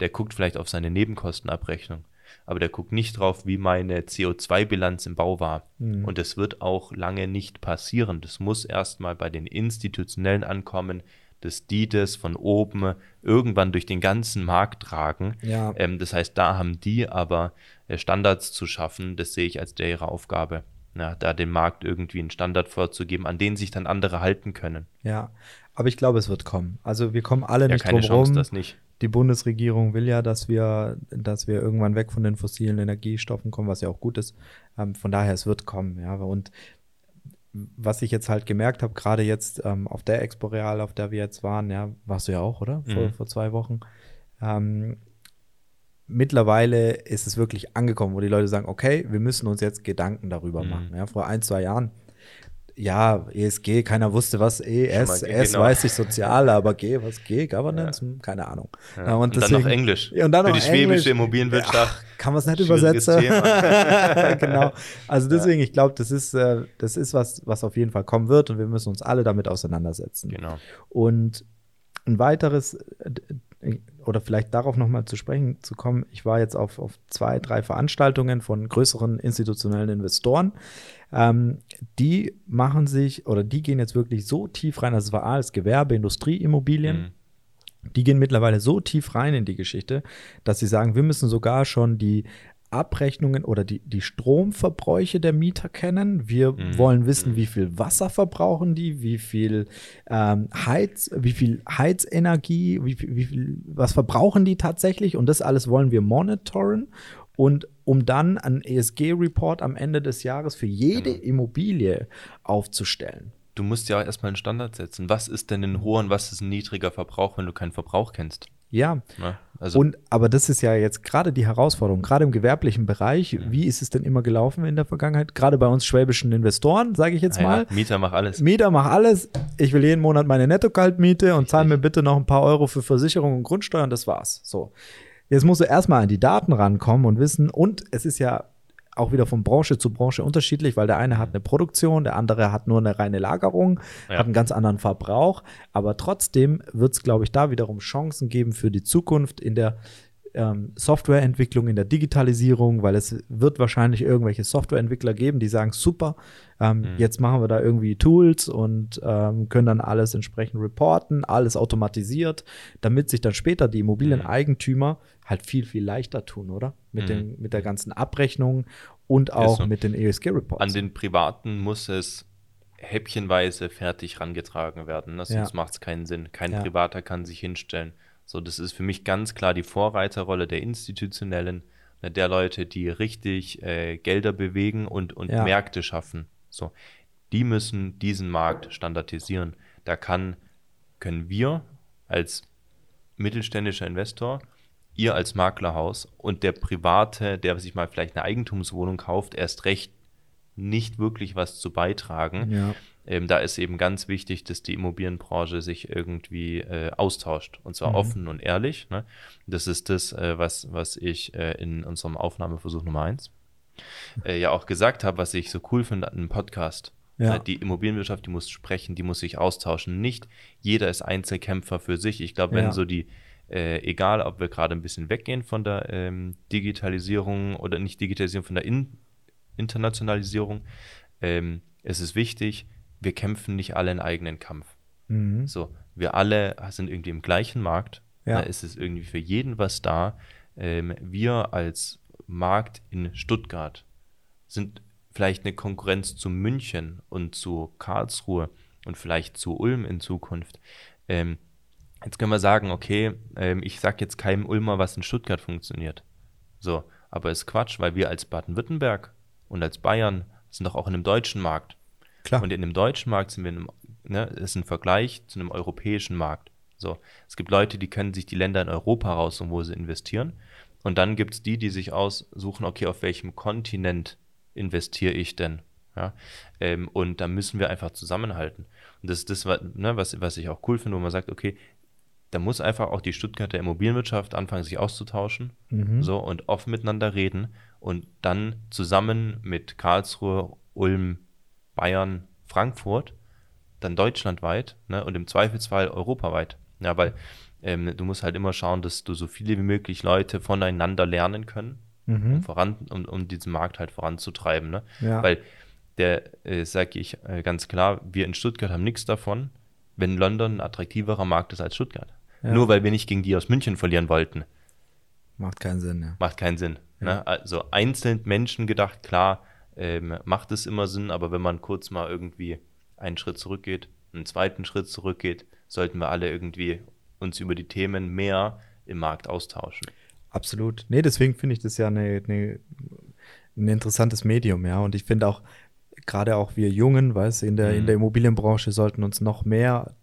der guckt vielleicht auf seine Nebenkostenabrechnung, aber der guckt nicht drauf, wie meine CO2-Bilanz im Bau war. Mhm. Und das wird auch lange nicht passieren. Das muss erstmal bei den Institutionellen ankommen, dass die das von oben irgendwann durch den ganzen Markt tragen. Ja. Ähm, das heißt, da haben die aber äh, Standards zu schaffen, das sehe ich als ihre Aufgabe. Ja, da dem Markt irgendwie einen Standard vorzugeben, an den sich dann andere halten können. Ja, aber ich glaube, es wird kommen. Also wir kommen alle Ja, nicht keine drum Chance, rum. das nicht. Die Bundesregierung will ja, dass wir, dass wir irgendwann weg von den fossilen Energiestoffen kommen, was ja auch gut ist. Ähm, von daher, es wird kommen, ja. Und was ich jetzt halt gemerkt habe, gerade jetzt ähm, auf der Expo Real, auf der wir jetzt waren, ja, warst du ja auch, oder? Vor, Mhm. vor zwei Wochen. Ähm, mittlerweile ist es wirklich angekommen, wo die Leute sagen, okay, wir müssen uns jetzt Gedanken darüber Mhm. machen. Ja, vor ein, zwei Jahren, ja, ESG, keiner wusste, was E, S, Schon mal, S genau. weiß ich sozial, aber G, was G, Governance, Hm, keine Ahnung. Ja. Ja, und, dann noch Englisch. Ja, und dann Für noch die schwäbische. Immobilienwirtschaft. Ach, kann man es nicht übersetzen? Genau. Also deswegen, ich glaube, das ist, äh, das ist was, was auf jeden Fall kommen wird und wir müssen uns alle damit auseinandersetzen. Genau. Und ein weiteres, äh, oder vielleicht darauf nochmal zu sprechen zu kommen, ich war jetzt auf, auf zwei, drei Veranstaltungen von größeren institutionellen Investoren. Ähm, die machen sich, oder die gehen jetzt wirklich so tief rein, also es war alles Gewerbe, Industrie, Immobilien. Mhm. Die gehen mittlerweile so tief rein in die Geschichte, dass sie sagen, wir müssen sogar schon die Abrechnungen oder die, die Stromverbräuche der Mieter kennen. Wir Mhm. wollen wissen, Mhm. wie viel Wasser verbrauchen die, wie viel ähm, Heiz, wie viel Heizenergie, wie wie viel, was verbrauchen die tatsächlich und das alles wollen wir monitoren und um dann einen ESG-Report am Ende des Jahres für jede Genau. Immobilie aufzustellen. Du musst ja auch erstmal einen Standard setzen. Was ist denn ein hoher und was ist ein niedriger Verbrauch, wenn du keinen Verbrauch kennst? Ja, Ne? Also und aber das ist ja jetzt gerade die Herausforderung, gerade im gewerblichen Bereich. Mhm. Wie ist es denn immer gelaufen in der Vergangenheit? Gerade bei uns schwäbischen Investoren, sage ich jetzt naja, mal. Mieter macht alles. Mieter, mach alles. Ich will jeden Monat meine Netto-Kaltmiete und zahl mir bitte noch ein paar Euro für Versicherung und Grundsteuer und das war's. So. Jetzt musst du erstmal an die Daten rankommen und wissen, und es ist ja auch wieder von Branche zu Branche unterschiedlich, weil der eine hat eine Produktion, der andere hat nur eine reine Lagerung, Ja. hat einen ganz anderen Verbrauch. Aber trotzdem wird es, glaube ich, da wiederum Chancen geben für die Zukunft in der ähm, Softwareentwicklung, in der Digitalisierung, weil es wird wahrscheinlich irgendwelche Softwareentwickler geben, die sagen, super, ähm, jetzt machen wir da irgendwie Tools und ähm, können dann alles entsprechend reporten, alles automatisiert, damit sich dann später die Immobilieneigentümer halt viel, viel leichter tun, oder? Mit, Mhm. den, mit der ganzen Abrechnung und auch so. mit den ESG-Reports. An den Privaten muss es häppchenweise fertig rangetragen werden. Ne? Sonst Ja. macht es keinen Sinn. Kein Ja. Privater kann sich hinstellen. So, das ist für mich ganz klar die Vorreiterrolle der Institutionellen, ne, der Leute, die richtig äh, Gelder bewegen und, und Ja. Märkte schaffen. So, die müssen diesen Markt standardisieren. Da kann, können wir als mittelständischer Investor, ihr als Maklerhaus und der Private, der sich mal vielleicht eine Eigentumswohnung kauft, erst recht nicht wirklich was zu beitragen. Ja. Ähm, da ist eben ganz wichtig, dass die Immobilienbranche sich irgendwie äh, austauscht und zwar Mhm. offen und ehrlich. Ne? Das ist das, äh, was, was ich äh, in unserem Aufnahmeversuch Nummer eins äh, ja auch gesagt habe, was ich so cool finde an einem Podcast. Ja. Ne, Die Immobilienwirtschaft, die muss sprechen, die muss sich austauschen. Nicht jeder ist Einzelkämpfer für sich. Ich glaube, wenn Ja. so die, äh, egal ob wir gerade ein bisschen weggehen von der ähm, Digitalisierung oder nicht Digitalisierung, von der In Internationalisierung, ähm, es ist wichtig, wir kämpfen nicht alle einen eigenen Kampf. Mhm. So, wir alle sind irgendwie im gleichen Markt. Ja. Da ist es irgendwie für jeden was da. Ähm, wir als Markt in Stuttgart sind vielleicht eine Konkurrenz zu München und zu Karlsruhe und vielleicht zu Ulm in Zukunft. Ähm, jetzt können wir sagen, okay, ähm, ich sage jetzt keinem Ulmer, was in Stuttgart funktioniert. So, aber ist Quatsch, weil wir als Baden-Württemberg und als Bayern sind doch auch in einem deutschen Markt. Klar. Und in dem deutschen Markt sind wir in einem, ne, ist ein Vergleich zu einem europäischen Markt. So, es gibt Leute, die können sich die Länder in Europa raussuchen, wo sie investieren. Und dann gibt es die, die sich aussuchen, okay, auf welchem Kontinent investiere ich denn? Ja? Ähm, und da müssen wir einfach zusammenhalten. Und das ist das, ne, was, was ich auch cool finde, wo man sagt, okay, da muss einfach auch die Stuttgarter Immobilienwirtschaft anfangen, sich auszutauschen mhm. so, und offen miteinander reden und dann zusammen mit Karlsruhe, Ulm, Bayern, Frankfurt, dann deutschlandweit ne, und im Zweifelsfall europaweit. Ja, weil ähm, du musst halt immer schauen, dass du so viele wie möglich Leute voneinander lernen können, mhm. um, voran, um, um diesen Markt halt voranzutreiben. Ne? Ja. Weil der, äh, sage ich äh, ganz klar, wir in Stuttgart haben nichts davon, wenn London ein attraktiverer Markt ist als Stuttgart. Ja. Nur weil wir nicht gegen die aus München verlieren wollten. Macht keinen Sinn, ja. Macht keinen Sinn. Ne? Also einzeln Menschen gedacht, klar, ähm, macht es immer Sinn, aber wenn man kurz mal irgendwie einen Schritt zurückgeht, einen zweiten Schritt zurückgeht, sollten wir alle irgendwie uns über die Themen mehr im Markt austauschen. Absolut. Nee, deswegen finde ich das ja eine, eine, ein interessantes Medium, ja. Und ich finde auch, gerade auch wir Jungen, weißt in der, mhm. in der Immobilienbranche sollten uns noch mehr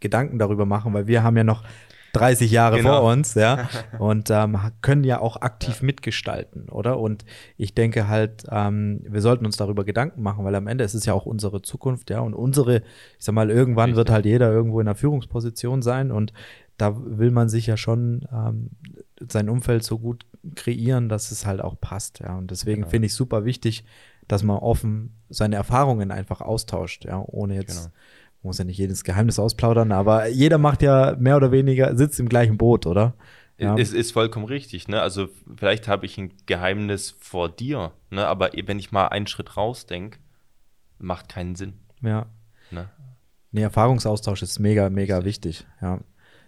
Gedanken darüber machen, weil wir haben ja noch 30 Jahre genau. vor uns, ja, und ähm, können ja auch aktiv ja. mitgestalten, oder? Und ich denke halt, ähm, wir sollten uns darüber Gedanken machen, weil am Ende ist es ja auch unsere Zukunft, ja, und unsere, ich sag mal, irgendwann Richtig. wird halt jeder irgendwo in einer Führungsposition sein und da will man sich ja schon ähm, sein Umfeld so gut kreieren, dass es halt auch passt, ja. Und deswegen genau. finde ich super wichtig, dass man offen seine Erfahrungen einfach austauscht, ja, ohne jetzt genau muss ja nicht jedes Geheimnis ausplaudern, aber jeder macht ja mehr oder weniger, sitzt im gleichen Boot, oder? Ja. Es ist vollkommen richtig, ne? Also vielleicht habe ich ein Geheimnis vor dir, ne? Aber wenn ich mal einen Schritt rausdenke, macht keinen Sinn. Ja. Ne? Nee, Erfahrungsaustausch ist mega, mega wichtig, ja.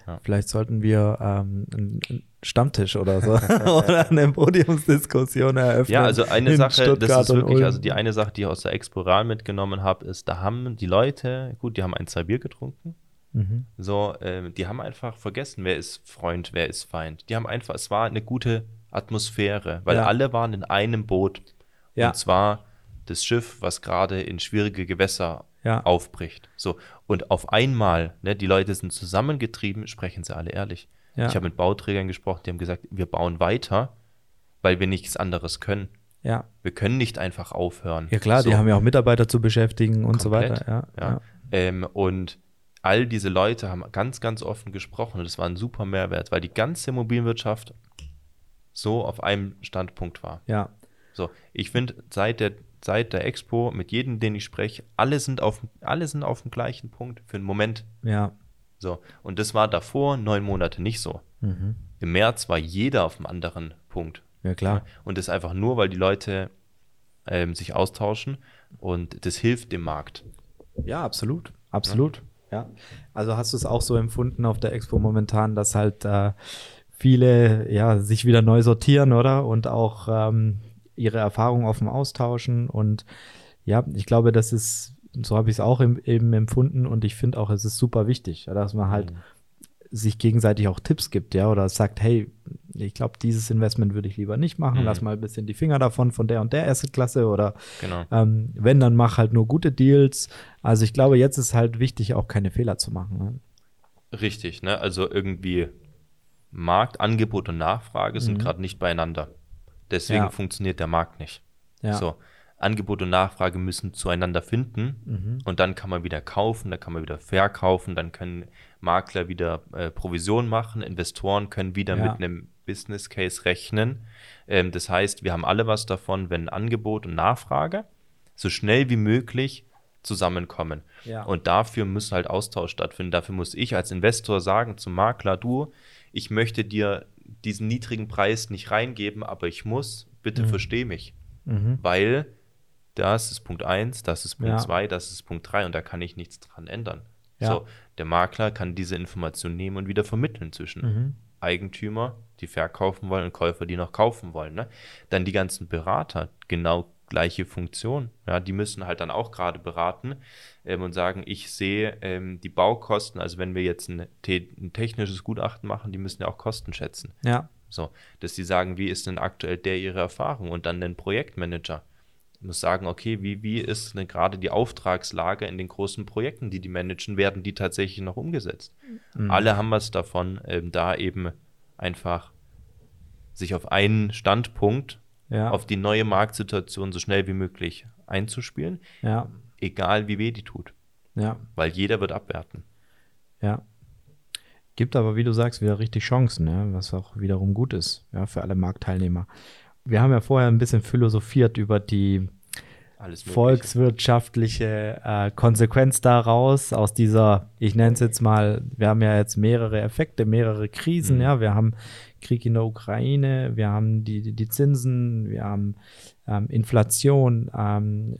Ja. Vielleicht sollten wir ähm, einen Stammtisch oder so oder eine Podiumsdiskussion eröffnen. Ja, also eine Sache, Stuttgart das ist wirklich, also die eine Sache, die ich aus der Exploral mitgenommen habe, ist, da haben die Leute, gut, die haben ein, zwei Bier getrunken. Mhm. So, äh, die haben einfach vergessen, wer ist Freund, wer ist Feind. Die haben einfach, es war eine gute Atmosphäre, weil ja. alle waren in einem Boot. Ja. Und zwar das Schiff, was gerade in schwierige Gewässer ja. aufbricht. So. Und auf einmal, ne, die Leute sind zusammengetrieben, sprechen sie alle ehrlich. Ja. Ich habe mit Bauträgern gesprochen, die haben gesagt, wir bauen weiter, weil wir nichts anderes können. Ja. Wir können nicht einfach aufhören. Ja klar, so. die haben ja auch Mitarbeiter zu beschäftigen und Komplett, so weiter. Ja, ja. Ähm, und all diese Leute haben ganz, ganz offen gesprochen und das war ein super Mehrwert, weil die ganze Immobilienwirtschaft so auf einem Standpunkt war. Ja. So, ich finde, seit der seit der Expo, mit jedem, den ich spreche, alle sind auf, alle sind auf dem gleichen Punkt für einen Moment. Ja. So. Und das war davor neun Monate nicht so. Mhm. Im März war jeder auf einem anderen Punkt. Ja, klar. Und das einfach nur, weil die Leute ähm, sich austauschen und das hilft dem Markt. Ja, absolut. Absolut. Ja. ja. Also hast du es auch so empfunden auf der Expo momentan, dass halt äh, viele ja sich wieder neu sortieren, oder? Und auch ähm, ihre Erfahrungen offen austauschen. Und ja, ich glaube, das ist, so habe ich es auch im, eben empfunden und ich finde auch, es ist super wichtig, dass man halt mhm. sich gegenseitig auch Tipps gibt, ja, oder sagt, hey, ich glaube, dieses Investment würde ich lieber nicht machen, mhm. lass mal ein bisschen die Finger davon von der und der Assetklasse oder genau. ähm, wenn, dann mach halt nur gute Deals. Also ich glaube, jetzt ist halt wichtig, auch keine Fehler zu machen. Ne? Richtig, ne? Also irgendwie Markt, Angebot und Nachfrage sind mhm. gerade nicht beieinander. Deswegen ja. funktioniert der Markt nicht. Ja. So, Angebot und Nachfrage müssen zueinander finden mhm. und dann kann man wieder kaufen, dann kann man wieder verkaufen, dann können Makler wieder äh, Provision machen, Investoren können wieder ja. mit einem Business Case rechnen. Ähm, das heißt, wir haben alle was davon, wenn Angebot und Nachfrage so schnell wie möglich zusammenkommen. Ja. Und dafür muss halt Austausch stattfinden. Dafür muss ich als Investor sagen zum Makler, du, ich möchte dir diesen niedrigen Preis nicht reingeben, aber ich muss, bitte mhm. versteh mich. Mhm. Weil das ist Punkt 1, das ist Punkt 2, ja. das ist Punkt 3 und da kann ich nichts dran ändern. Ja. So, der Makler kann diese Information nehmen und wieder vermitteln zwischen mhm. Eigentümer, die verkaufen wollen und Käufer, die noch kaufen wollen. Ne? Dann die ganzen Berater, genau gleiche Funktion. Ja, die müssen halt dann auch gerade beraten ähm, und sagen, ich sehe ähm, die Baukosten, also wenn wir jetzt ein, ein, technisches Gutachten machen, die müssen ja auch Kosten schätzen. Ja. So, dass die sagen, wie ist denn aktuell der ihre Erfahrung und dann den Projektmanager muss sagen, okay, wie, wie ist denn gerade die Auftragslage in den großen Projekten, die die managen, werden die tatsächlich noch umgesetzt? Mhm. Alle haben was davon, ähm, da eben einfach sich auf einen Standpunkt, Ja. auf die neue Marktsituation so schnell wie möglich einzuspielen, Ja. egal wie weh die tut. Ja. Weil jeder wird abwerten. Ja. Gibt aber, wie du sagst, wieder richtig Chancen, ja, was auch wiederum gut ist, ja, für alle Marktteilnehmer. Wir haben ja vorher ein bisschen philosophiert über die. Volkswirtschaftliche äh, Konsequenz daraus, aus dieser, ich nenne es jetzt mal, wir haben ja jetzt mehrere Effekte, mehrere Krisen, Mhm. ja, wir haben Krieg in der Ukraine, wir haben die, die, Zinsen, wir haben ähm, Inflation, ähm,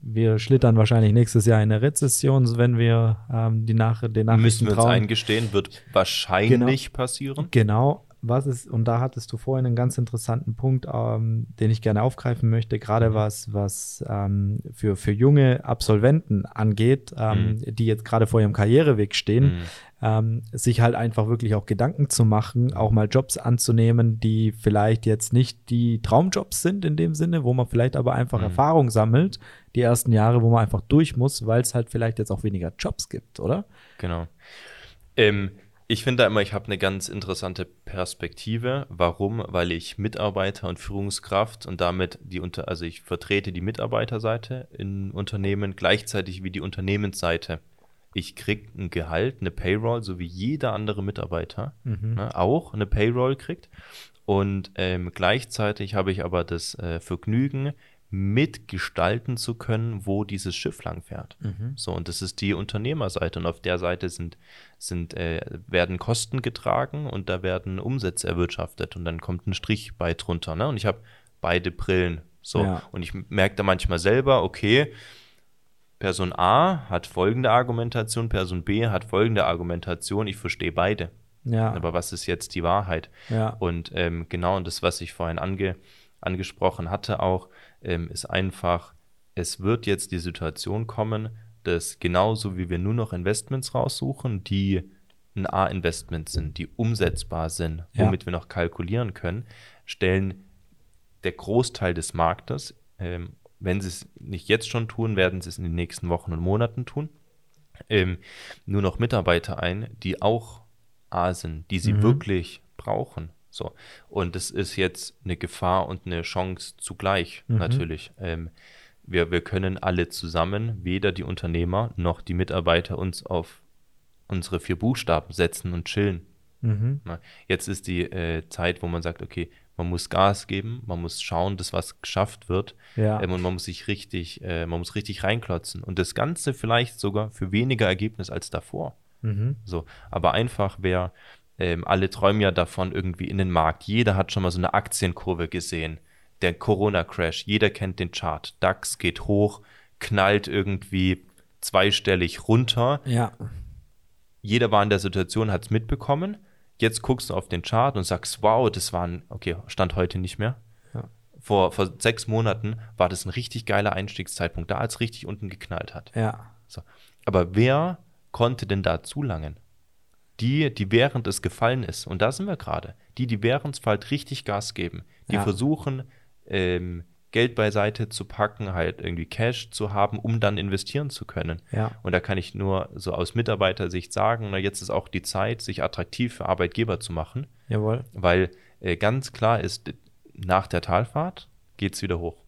wir schlittern wahrscheinlich nächstes Jahr in eine Rezession, wenn wir ähm, die nach, den Nachrichten Müssen wir uns trauen. eingestehen, wird wahrscheinlich passieren. Genau, was ist, und da hattest du vorhin einen ganz interessanten Punkt, ähm, den ich gerne aufgreifen möchte, gerade Mhm. was, was ähm, für, für junge Absolventen angeht, ähm, die jetzt gerade vor ihrem Karriereweg stehen, Mhm. ähm, sich halt einfach wirklich auch Gedanken zu machen, auch mal Jobs anzunehmen, die vielleicht jetzt nicht die Traumjobs sind in dem Sinne, wo man vielleicht aber einfach Mhm. Erfahrung sammelt, die ersten Jahre, wo man einfach durch muss, weil es halt vielleicht jetzt auch weniger Jobs gibt, oder? Genau. Ähm, ich finde da immer, ich habe eine ganz interessante Perspektive. Warum? Weil ich Mitarbeiter und Führungskraft und damit die unter, also ich vertrete die Mitarbeiterseite in Unternehmen gleichzeitig wie die Unternehmensseite. Ich kriege ein Gehalt, eine Payroll, so wie jeder andere Mitarbeiter ne, auch eine Payroll kriegt. Und ähm, gleichzeitig habe ich aber das äh, Vergnügen, mitgestalten zu können, wo dieses Schiff lang fährt. So, und das ist die Unternehmerseite. Und auf der Seite sind, sind, äh, werden Kosten getragen und da werden Umsätze erwirtschaftet und dann kommt ein Strich bei drunter. Ne? Und ich habe beide Brillen. So. Ja. Und ich merke da manchmal selber, okay, Person A hat folgende Argumentation, Person B hat folgende Argumentation, ich verstehe beide. Ja, Aber was ist jetzt die Wahrheit? ja, Und ähm, genau und das, was ich vorhin ange, angesprochen hatte, auch, ähm, ist einfach, es wird jetzt die Situation kommen, dass genauso wie wir nur noch Investments raussuchen, die ein A-Investment sind, die umsetzbar sind, Ja. womit wir noch kalkulieren können, stellen der Großteil des Marktes, ähm, wenn sie es nicht jetzt schon tun, werden sie es in den nächsten Wochen und Monaten tun, ähm, nur noch Mitarbeiter ein, die auch A sind, die sie Mhm. wirklich brauchen. So. Und das ist jetzt eine Gefahr und eine Chance zugleich, Mhm. natürlich. Ähm, wir, wir können alle zusammen, weder die Unternehmer noch die Mitarbeiter, uns auf unsere vier Buchstaben setzen und chillen. mhm. Jetzt ist die äh, Zeit, wo man sagt, okay, man muss Gas geben, man muss schauen, dass was geschafft wird ja, ähm, und man muss sich richtig, äh, man muss richtig reinklotzen. Und das Ganze vielleicht sogar für weniger Ergebnis als davor. mhm. So, aber einfach wer, ähm, alle träumen ja davon irgendwie in den Markt. Jeder hat schon mal so eine Aktienkurve gesehen. Der Corona-Crash, jeder kennt den Chart. DAX geht hoch, knallt irgendwie zweistellig runter. ja, Jeder war in der Situation, hat es mitbekommen. Jetzt guckst du auf den Chart und sagst, wow, das war ein, okay, stand heute nicht mehr. Ja. Vor, vor sechs Monaten war das ein richtig geiler Einstiegszeitpunkt, da als richtig unten geknallt hat. ja, So. Aber wer konnte denn da zulangen? Die, die während es gefallen ist, und da sind wir gerade, die, die während es fällt, richtig Gas geben, die Ja. versuchen, ähm, Geld beiseite zu packen, halt irgendwie Cash zu haben, um dann investieren zu können. ja, Und da kann ich nur so aus Mitarbeitersicht sagen, na, jetzt ist auch die Zeit, sich attraktiv für Arbeitgeber zu machen, jawohl, weil äh, ganz klar ist, nach der Talfahrt geht es wieder hoch.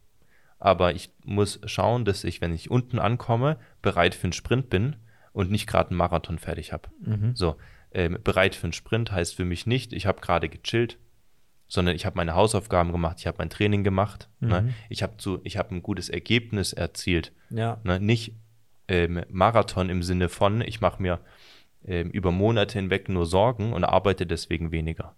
Aber ich muss schauen, dass ich, wenn ich unten ankomme, bereit für einen Sprint bin und nicht gerade einen Marathon fertig habe. mhm. So, ähm, bereit für einen Sprint heißt für mich nicht, ich habe gerade gechillt, sondern ich habe meine Hausaufgaben gemacht, ich habe mein Training gemacht, ne? Mhm. ich habe zu, ich habe ein gutes Ergebnis erzielt. ja, Ne? Nicht ähm, Marathon im Sinne von, ich mache mir ähm, über Monate hinweg nur Sorgen und arbeite deswegen weniger.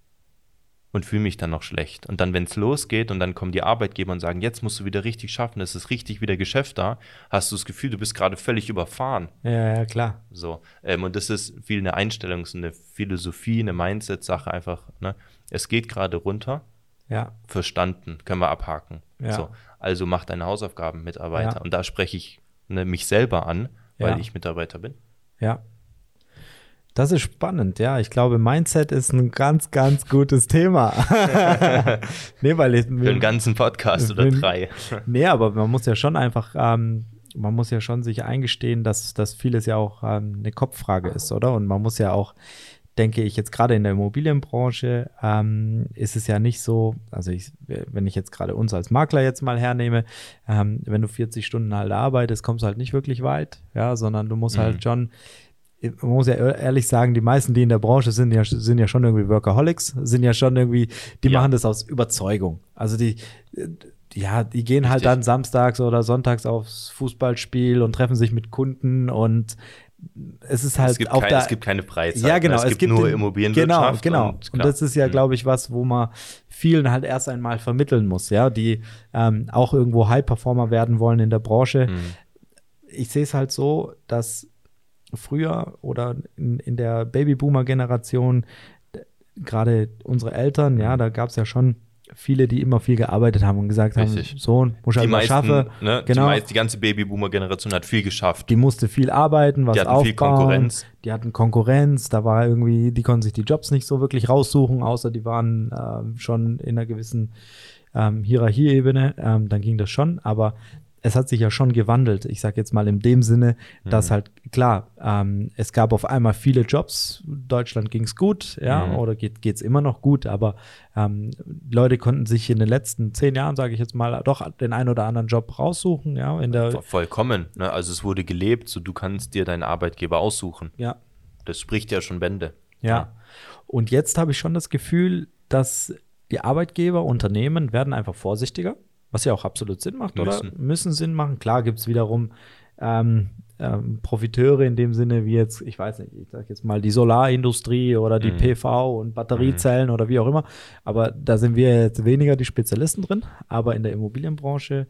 Und fühle mich dann noch schlecht. Und dann, wenn es losgeht und dann kommen die Arbeitgeber und sagen, jetzt musst du wieder richtig schaffen, es ist richtig wieder Geschäft da, hast du das Gefühl, du bist gerade völlig überfahren. ja, ja, klar, So. Ähm, und das ist viel eine Einstellung, so eine Philosophie, eine Mindset-Sache einfach. Ne? Es geht gerade runter, ja, verstanden, können wir abhaken. Ja. So, also mach deine Hausaufgaben, Mitarbeiter. Ja. Und da spreche ich ne, mich selber an, weil Ja. ich Mitarbeiter bin. ja. Das ist spannend, ja. Ich glaube, Mindset ist ein ganz, ganz gutes Thema. nee, weil ich, Für einen ganzen Podcast oder drei. Nee, aber man muss ja schon einfach, ähm, man muss ja schon sich eingestehen, dass, dass vieles ja auch ähm, eine Kopffrage ist, oder? Und man muss ja auch denke ich jetzt gerade in der Immobilienbranche ähm, ist es ja nicht so, also ich, wenn ich jetzt gerade uns als Makler jetzt mal hernehme, ähm, wenn du 40 Stunden halt arbeitest, kommst du halt nicht wirklich weit, ja, sondern du musst mhm. halt schon man muss ja ehrlich sagen, die meisten, die in der Branche sind, ja, sind ja schon irgendwie Workaholics, sind ja schon irgendwie, die ja. machen das aus Überzeugung. Also die, ja, die gehen halt Richtig. halt dann samstags oder sonntags aufs Fußballspiel und treffen sich mit Kunden und es ist halt es gibt auch kein, da. Es gibt keine Freizeit. Ja, genau. Ne? Es, es gibt, gibt nur den, Immobilienwirtschaft. Genau, genau. Und, und, das ist ja, mhm. glaube ich, was, wo man vielen halt erst einmal vermitteln muss, ja, die ähm, auch irgendwo High-Performer werden wollen in der Branche. Mhm. Ich sehe es halt so, dass früher oder in, in der Babyboomer-Generation, gerade unsere Eltern, ja, da gab es ja schon viele, die immer viel gearbeitet haben und gesagt Richtig. haben, Sohn, muss ich halt schaffen. Ne, genau. Die, meist, die ganze Babyboomer-Generation hat viel geschafft. Die musste viel arbeiten, was die hatten aufbauen. viel Konkurrenz. Die hatten Konkurrenz, da war irgendwie, die konnten sich die Jobs nicht so wirklich raussuchen, außer die waren äh, schon in einer gewissen ähm, Hierarchieebene, ähm, dann ging das schon, aber es hat sich ja schon gewandelt. Ich sage jetzt mal in dem Sinne, dass mhm. halt klar, ähm, es gab auf einmal viele Jobs. Deutschland ging es gut, ja, mhm. oder geht es immer noch gut, aber ähm, Leute konnten sich in den letzten zehn Jahren, sage ich jetzt mal, doch den einen oder anderen Job raussuchen, ja, in der vollkommen. Ne? Also es wurde gelebt, so du kannst dir deinen Arbeitgeber aussuchen. Ja. Das spricht ja schon Bände. Ja. ja. Und jetzt habe ich schon das Gefühl, dass die Arbeitgeber, Unternehmen werden einfach vorsichtiger was ja auch absolut Sinn macht, müssen. oder? Müssen Sinn machen. Klar gibt es wiederum ähm, ähm, Profiteure in dem Sinne, wie jetzt, ich weiß nicht, ich sag jetzt mal die Solarindustrie oder die mhm. PV und Batteriezellen mhm. oder wie auch immer. Aber da sind wir jetzt weniger die Spezialisten drin. Aber in der Immobilienbranche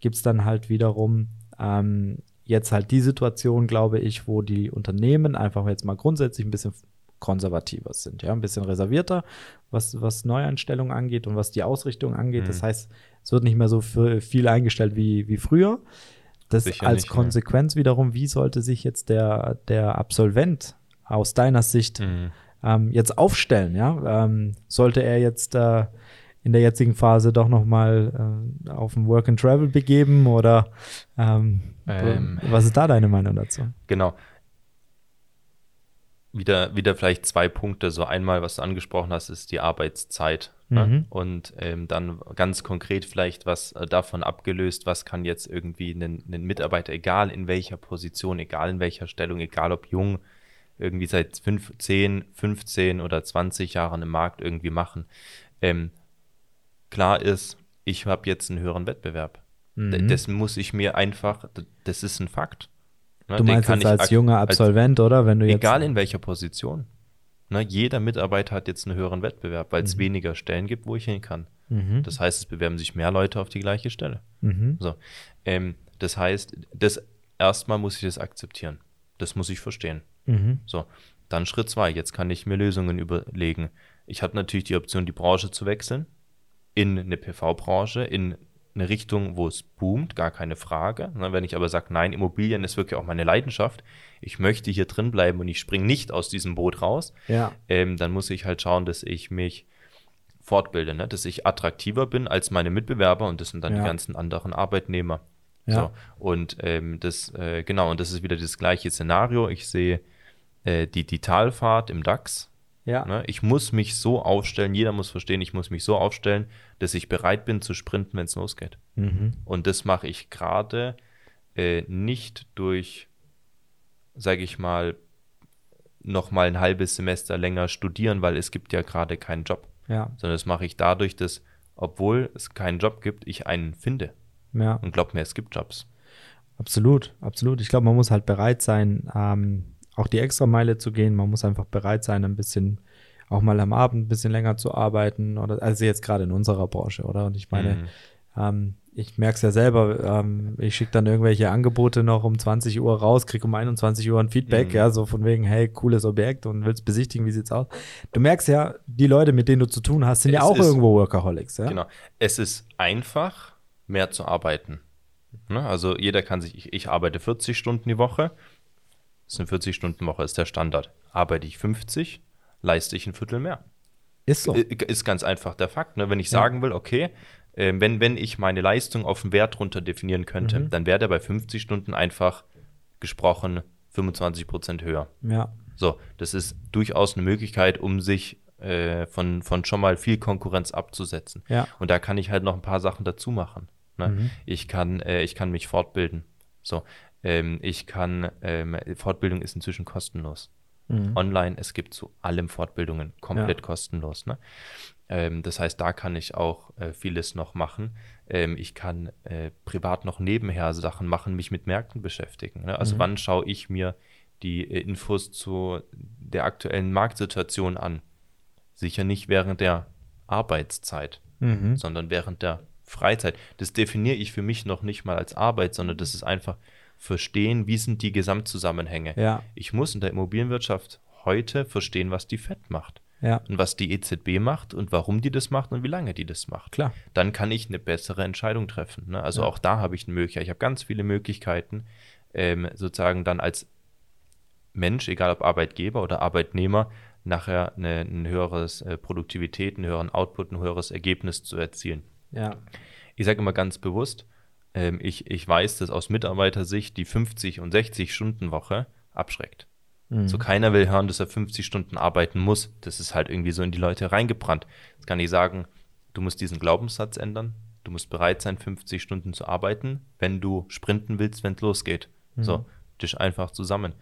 gibt es dann halt wiederum ähm, jetzt halt die Situation, glaube ich, wo die Unternehmen einfach jetzt mal grundsätzlich ein bisschen konservativer sind, ja, ein bisschen reservierter, was, was Neueinstellungen angeht und was die Ausrichtung angeht. Mhm. Das heißt, es wird nicht mehr so viel eingestellt wie, wie früher. Das Sicher als nicht, Konsequenz ja. wiederum, wie sollte sich jetzt der, der Absolvent aus deiner Sicht mhm. ähm, jetzt aufstellen? Ja? Ähm, sollte er jetzt äh, in der jetzigen Phase doch noch mal äh, auf ein Work and Travel begeben oder ähm, ähm was ist da deine Meinung dazu? Genau wieder, wieder vielleicht zwei Punkte. So einmal, was du angesprochen hast, ist die Arbeitszeit. Ne? Mhm. Und ähm, dann ganz konkret vielleicht was äh, davon abgelöst, was kann jetzt irgendwie ein, Mitarbeiter, egal in welcher Position, egal in welcher Stellung, egal ob jung, irgendwie seit 5, 10, 15 oder 20 Jahren im Markt irgendwie machen. Ähm, klar ist, ich habe jetzt einen höheren Wettbewerb. Mhm. Das muss ich mir einfach, das ist ein Fakt. Ne, du meinst jetzt als junger Absolvent, als, oder? Wenn du jetzt egal in welcher Position. Ne, jeder Mitarbeiter hat jetzt einen höheren Wettbewerb, weil es mhm. weniger Stellen gibt, wo ich hin kann. Mhm. Das heißt, es bewerben sich mehr Leute auf die gleiche Stelle. Mhm. So. Ähm, das heißt, das erstmal muss ich das akzeptieren. Das muss ich verstehen. Mhm. So. Dann Schritt zwei. Jetzt kann ich mir Lösungen überlegen. Ich habe natürlich die Option, die Branche zu wechseln in eine PV-Branche, in eine Richtung, wo es boomt, gar keine Frage. Ne, wenn ich aber sage, nein, Immobilien ist wirklich auch meine Leidenschaft, ich möchte hier drin bleiben und ich springe nicht aus diesem Boot raus, ja. ähm, dann muss ich halt schauen, dass ich mich fortbilde, ne? dass ich attraktiver bin als meine Mitbewerber und das sind dann ja. die ganzen anderen Arbeitnehmer. Ja. So, und ähm, das, äh, genau, und das ist wieder das gleiche Szenario. Ich sehe äh, die, die Talfahrt im DAX, ja. Ne? Ich muss mich so aufstellen, jeder muss verstehen, ich muss mich so aufstellen, dass ich bereit bin zu sprinten, wenn es losgeht. Mhm. Und das mache ich gerade äh, nicht durch, sage ich mal, noch mal ein halbes Semester länger studieren, weil es gibt ja gerade keinen Job. Ja. Sondern das mache ich dadurch, dass, obwohl es keinen Job gibt, ich einen finde. Ja. Und glaub mir, es gibt Jobs. Absolut, absolut. Ich glaube, man muss halt bereit sein, ähm, auch die Extrameile zu gehen. Man muss einfach bereit sein, ein bisschen auch mal am Abend ein bisschen länger zu arbeiten. Oder also jetzt gerade in unserer Branche, oder? Und ich meine, mhm. ähm, ich merke es ja selber, ähm, ich schicke dann irgendwelche Angebote noch um 20 Uhr raus, kriege um 21 Uhr ein Feedback, mhm. ja, so von wegen, hey, cooles Objekt und willst besichtigen, wie sieht's aus? Du merkst ja, die Leute, mit denen du zu tun hast, sind es ja auch ist, irgendwo Workaholics, ja? Genau. Es ist einfach, mehr zu arbeiten. Ne? Also jeder kann sich, ich, ich arbeite 40 Stunden die Woche, das ist eine 40-Stunden-Woche, ist der Standard. Arbeite ich 50, leiste ich ein Viertel mehr. Ist so. Ist ganz einfach der Fakt. Ne? Wenn ich ja. sagen will, okay, äh, wenn, wenn ich meine Leistung auf einen Wert runter definieren könnte, mhm. dann wäre der bei 50 Stunden einfach gesprochen 25 Prozent höher. Ja. So, das ist durchaus eine Möglichkeit, um sich äh, von, von schon mal viel Konkurrenz abzusetzen. Ja. Und da kann ich halt noch ein paar Sachen dazu machen. Ne? Mhm. Ich, kann, äh, ich kann mich fortbilden. So, ähm, ich kann, ähm, Fortbildung ist inzwischen kostenlos. Mhm. Online, es gibt zu allem Fortbildungen, komplett Ja. kostenlos. Ne? Ähm, das heißt, da kann ich auch äh, vieles noch machen. Ähm, ich kann äh, privat noch nebenher Sachen machen, mich mit Märkten beschäftigen. Ne? Also Mhm. wann schaue ich mir die äh, Infos zu der aktuellen Marktsituation an? Sicher nicht während der Arbeitszeit, Mhm. sondern während der Freizeit. Das definiere ich für mich noch nicht mal als Arbeit, sondern das ist einfach verstehen, wie sind die Gesamtzusammenhänge. Ja, Ich muss in der Immobilienwirtschaft heute verstehen, was die FED macht ja, und was die EZB macht und warum die das macht und wie lange die das macht. klar. Dann kann ich eine bessere Entscheidung treffen. Ne? Also Ja. auch da habe ich eine Möglichkeit. Ich habe ganz viele Möglichkeiten, ähm, sozusagen dann als Mensch, egal ob Arbeitgeber oder Arbeitnehmer, nachher eine, ein höheres äh, Produktivität, einen höheren Output, ein höheres Ergebnis zu erzielen. Ja, Ich sage immer ganz bewusst, ähm, ich, ich weiß, dass aus Mitarbeitersicht die 50 und 60 Stunden Woche abschreckt. Mhm. So keiner will hören, dass er 50 Stunden arbeiten muss. Das ist halt irgendwie so in die Leute reingebrannt. Jetzt kann ich sagen, du musst diesen Glaubenssatz ändern. Du musst bereit sein, 50 Stunden zu arbeiten, wenn du sprinten willst, wenn es losgeht. So, Tisch einfach zusammen.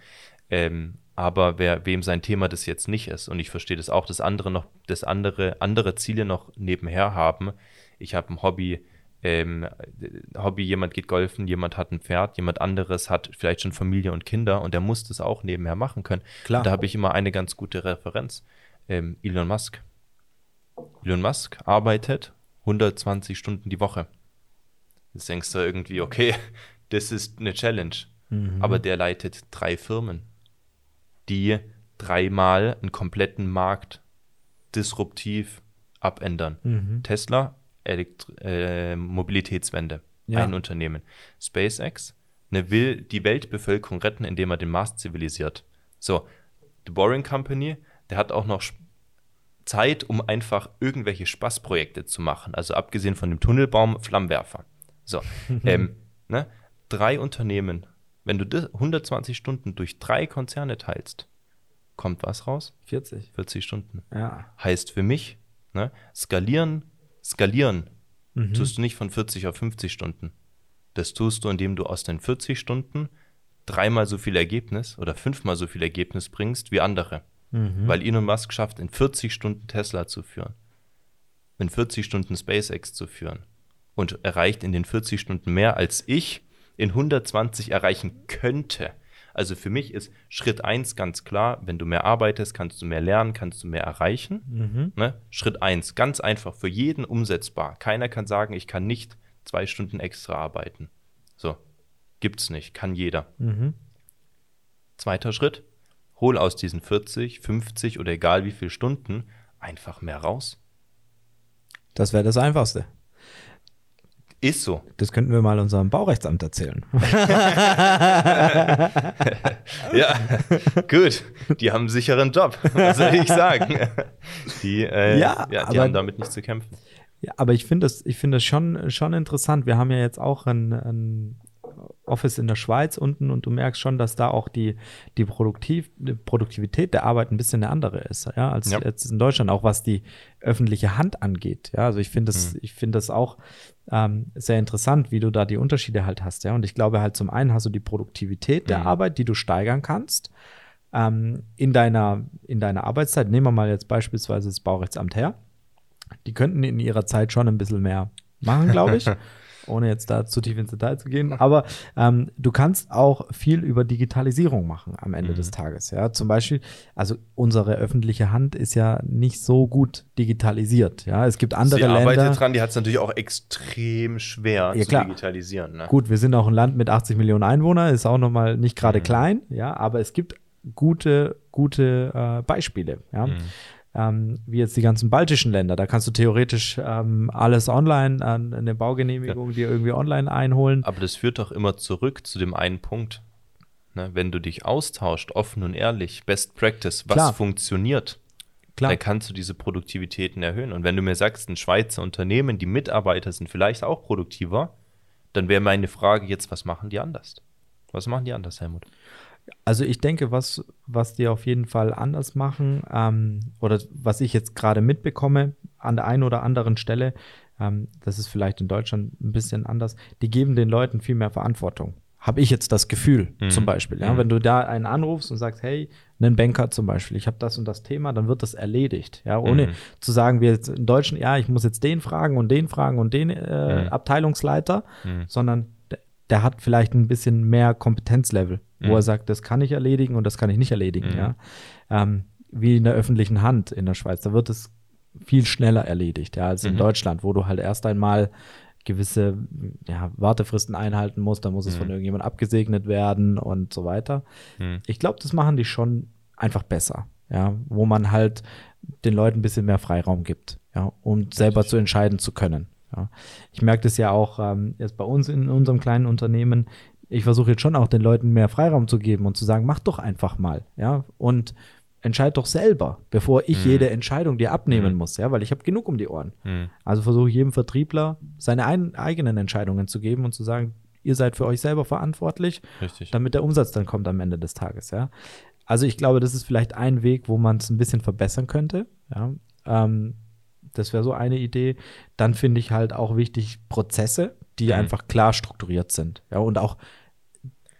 Ähm, aber wer, wem sein Thema das jetzt nicht ist, und ich verstehe das auch, dass andere noch, dass andere, andere Ziele noch nebenher haben. Ich habe ein Hobby, ähm, Hobby, jemand geht golfen, jemand hat ein Pferd, jemand anderes hat vielleicht schon Familie und Kinder und der muss das auch nebenher machen können. Klar. Und da habe ich immer eine ganz gute Referenz. Ähm, Elon Musk. Elon Musk arbeitet 120 Stunden die Woche. Jetzt denkst du irgendwie, okay, das ist eine Challenge. Mhm. Aber der leitet drei Firmen, die dreimal einen kompletten Markt disruptiv abändern. Mhm. Tesla, Elektri äh, Mobilitätswende, Ja. ein Unternehmen. SpaceX, ne, will die Weltbevölkerung retten, indem er den Mars zivilisiert. So, The Boring Company, der hat auch noch Zeit, um einfach irgendwelche Spaßprojekte zu machen. Also abgesehen von dem Tunnelbaum, Flammenwerfer. So, ähm, ne, drei Unternehmen. Wenn du das 120 Stunden durch drei Konzerne teilst, kommt was raus? 40. 40 Stunden Ja. heißt für mich, ne, skalieren, skalieren Mhm. tust du nicht von 40 auf 50 Stunden. Das tust du, indem du aus den 40 Stunden dreimal so viel Ergebnis oder fünfmal so viel Ergebnis bringst wie andere. Mhm. Weil Elon Musk schafft, in 40 Stunden Tesla zu führen, in 40 Stunden SpaceX zu führen und erreicht in den 40 Stunden mehr, als ich in 120 erreichen könnte. Also für mich ist Schritt 1 ganz klar, wenn du mehr arbeitest, kannst du mehr lernen, kannst du mehr erreichen. Mhm. Ne? Schritt 1, ganz einfach, für jeden umsetzbar. Keiner kann sagen, ich kann nicht zwei Stunden extra arbeiten. So, gibt's nicht, kann jeder. Mhm. Zweiter Schritt, hol aus diesen 40, 50 oder egal wie viel Stunden einfach mehr raus. Das wäre das Einfachste. Ist so. Das könnten wir mal unserem Baurechtsamt erzählen. Ja, gut. Die haben einen sicheren Job. Was soll ich sagen? Die, äh, Ja, ja, die aber- haben damit nicht zu kämpfen. Ja, aber ich finde das, ich finde das schon, schon interessant. Wir haben ja jetzt auch ein, ein Office in der Schweiz unten und du merkst schon, dass da auch die, die, Produktiv, die Produktivität der Arbeit ein bisschen eine andere ist, ja, als Ja. jetzt in Deutschland, auch was die öffentliche Hand angeht. Ja, also ich finde das, ich finde das auch ähm, sehr interessant, wie du da die Unterschiede halt hast, ja. Und ich glaube halt zum einen hast du die Produktivität der Mhm. Arbeit, die du steigern kannst. Ähm, in, deiner, in deiner Arbeitszeit, nehmen wir mal jetzt beispielsweise das Baurechtsamt her. Die könnten in ihrer Zeit schon ein bisschen mehr machen, glaube ich, ohne jetzt da zu tief ins Detail zu gehen. Aber ähm, du kannst auch viel über Digitalisierung machen am Ende Mhm. des Tages. Ja, zum Beispiel, also unsere öffentliche Hand ist ja nicht so gut digitalisiert. Ja, es gibt andere Sie arbeitet Länder. dran, die hat es natürlich auch extrem schwer Ja, zu klar. digitalisieren. Ne? Gut, wir sind auch ein Land mit 80 Millionen Einwohnern, ist auch nochmal nicht gerade Mhm. klein, ja, aber es gibt gute, gute äh, Beispiele, ja. Mhm. Ähm, wie jetzt die ganzen baltischen Länder. Da kannst du theoretisch ähm, alles online, an eine Baugenehmigung dir irgendwie online einholen. Aber das führt doch immer zurück zu dem einen Punkt. Ne? Wenn du dich austauscht, offen und ehrlich, Best Practice, was Klar. funktioniert, Klar. dann kannst du diese Produktivitäten erhöhen. Und wenn du mir sagst, ein Schweizer Unternehmen, die Mitarbeiter sind vielleicht auch produktiver, dann wäre meine Frage jetzt, was machen die anders? Was machen die anders, Helmut? Also ich denke, was, was die auf jeden Fall anders machen, ähm, oder was ich jetzt gerade mitbekomme an der einen oder anderen Stelle, ähm, das ist vielleicht in Deutschland ein bisschen anders, die geben den Leuten viel mehr Verantwortung. Habe ich jetzt das Gefühl, Mhm. zum Beispiel. Ja? Mhm. Wenn du da einen anrufst und sagst, hey, einen Banker zum Beispiel, ich habe das und das Thema, dann wird das erledigt. Ja, ohne Mhm. zu sagen, wir jetzt in Deutschen, ja, ich muss jetzt den fragen und den fragen und den äh, Mhm. Abteilungsleiter, Mhm. sondern der, hat vielleicht ein bisschen mehr Kompetenzlevel, wo Mhm. er sagt, das kann ich erledigen und das kann ich nicht erledigen. Mhm. Ja? Ähm, wie in der öffentlichen Hand in der Schweiz, da wird es viel schneller erledigt, ja, als in Mhm. Deutschland, wo du halt erst einmal gewisse ja, Wartefristen einhalten musst, dann muss es Mhm. von irgendjemand abgesegnet werden und so weiter. Mhm. Ich glaube, das machen die schon einfach besser, ja, wo man halt den Leuten ein bisschen mehr Freiraum gibt, ja, um selber zu entscheiden zu können. Ja. Ich merke das ja auch ähm, jetzt bei uns in unserem kleinen Unternehmen. Ich versuche jetzt schon auch den Leuten mehr Freiraum zu geben und zu sagen, mach doch einfach mal, ja, und entscheid doch selber, bevor ich Mhm. jede Entscheidung dir abnehmen Mhm. muss, ja, weil ich habe genug um die Ohren. Mhm. Also versuche ich jedem Vertriebler seine ein, eigenen Entscheidungen zu geben und zu sagen, ihr seid für euch selber verantwortlich, Richtig. damit der Umsatz dann kommt am Ende des Tages, ja. Also ich glaube, das ist vielleicht ein Weg, wo man es ein bisschen verbessern könnte, ja. Ähm, das wäre so eine Idee. Dann finde ich halt auch wichtig Prozesse, die Mhm. einfach klar strukturiert sind, ja, und auch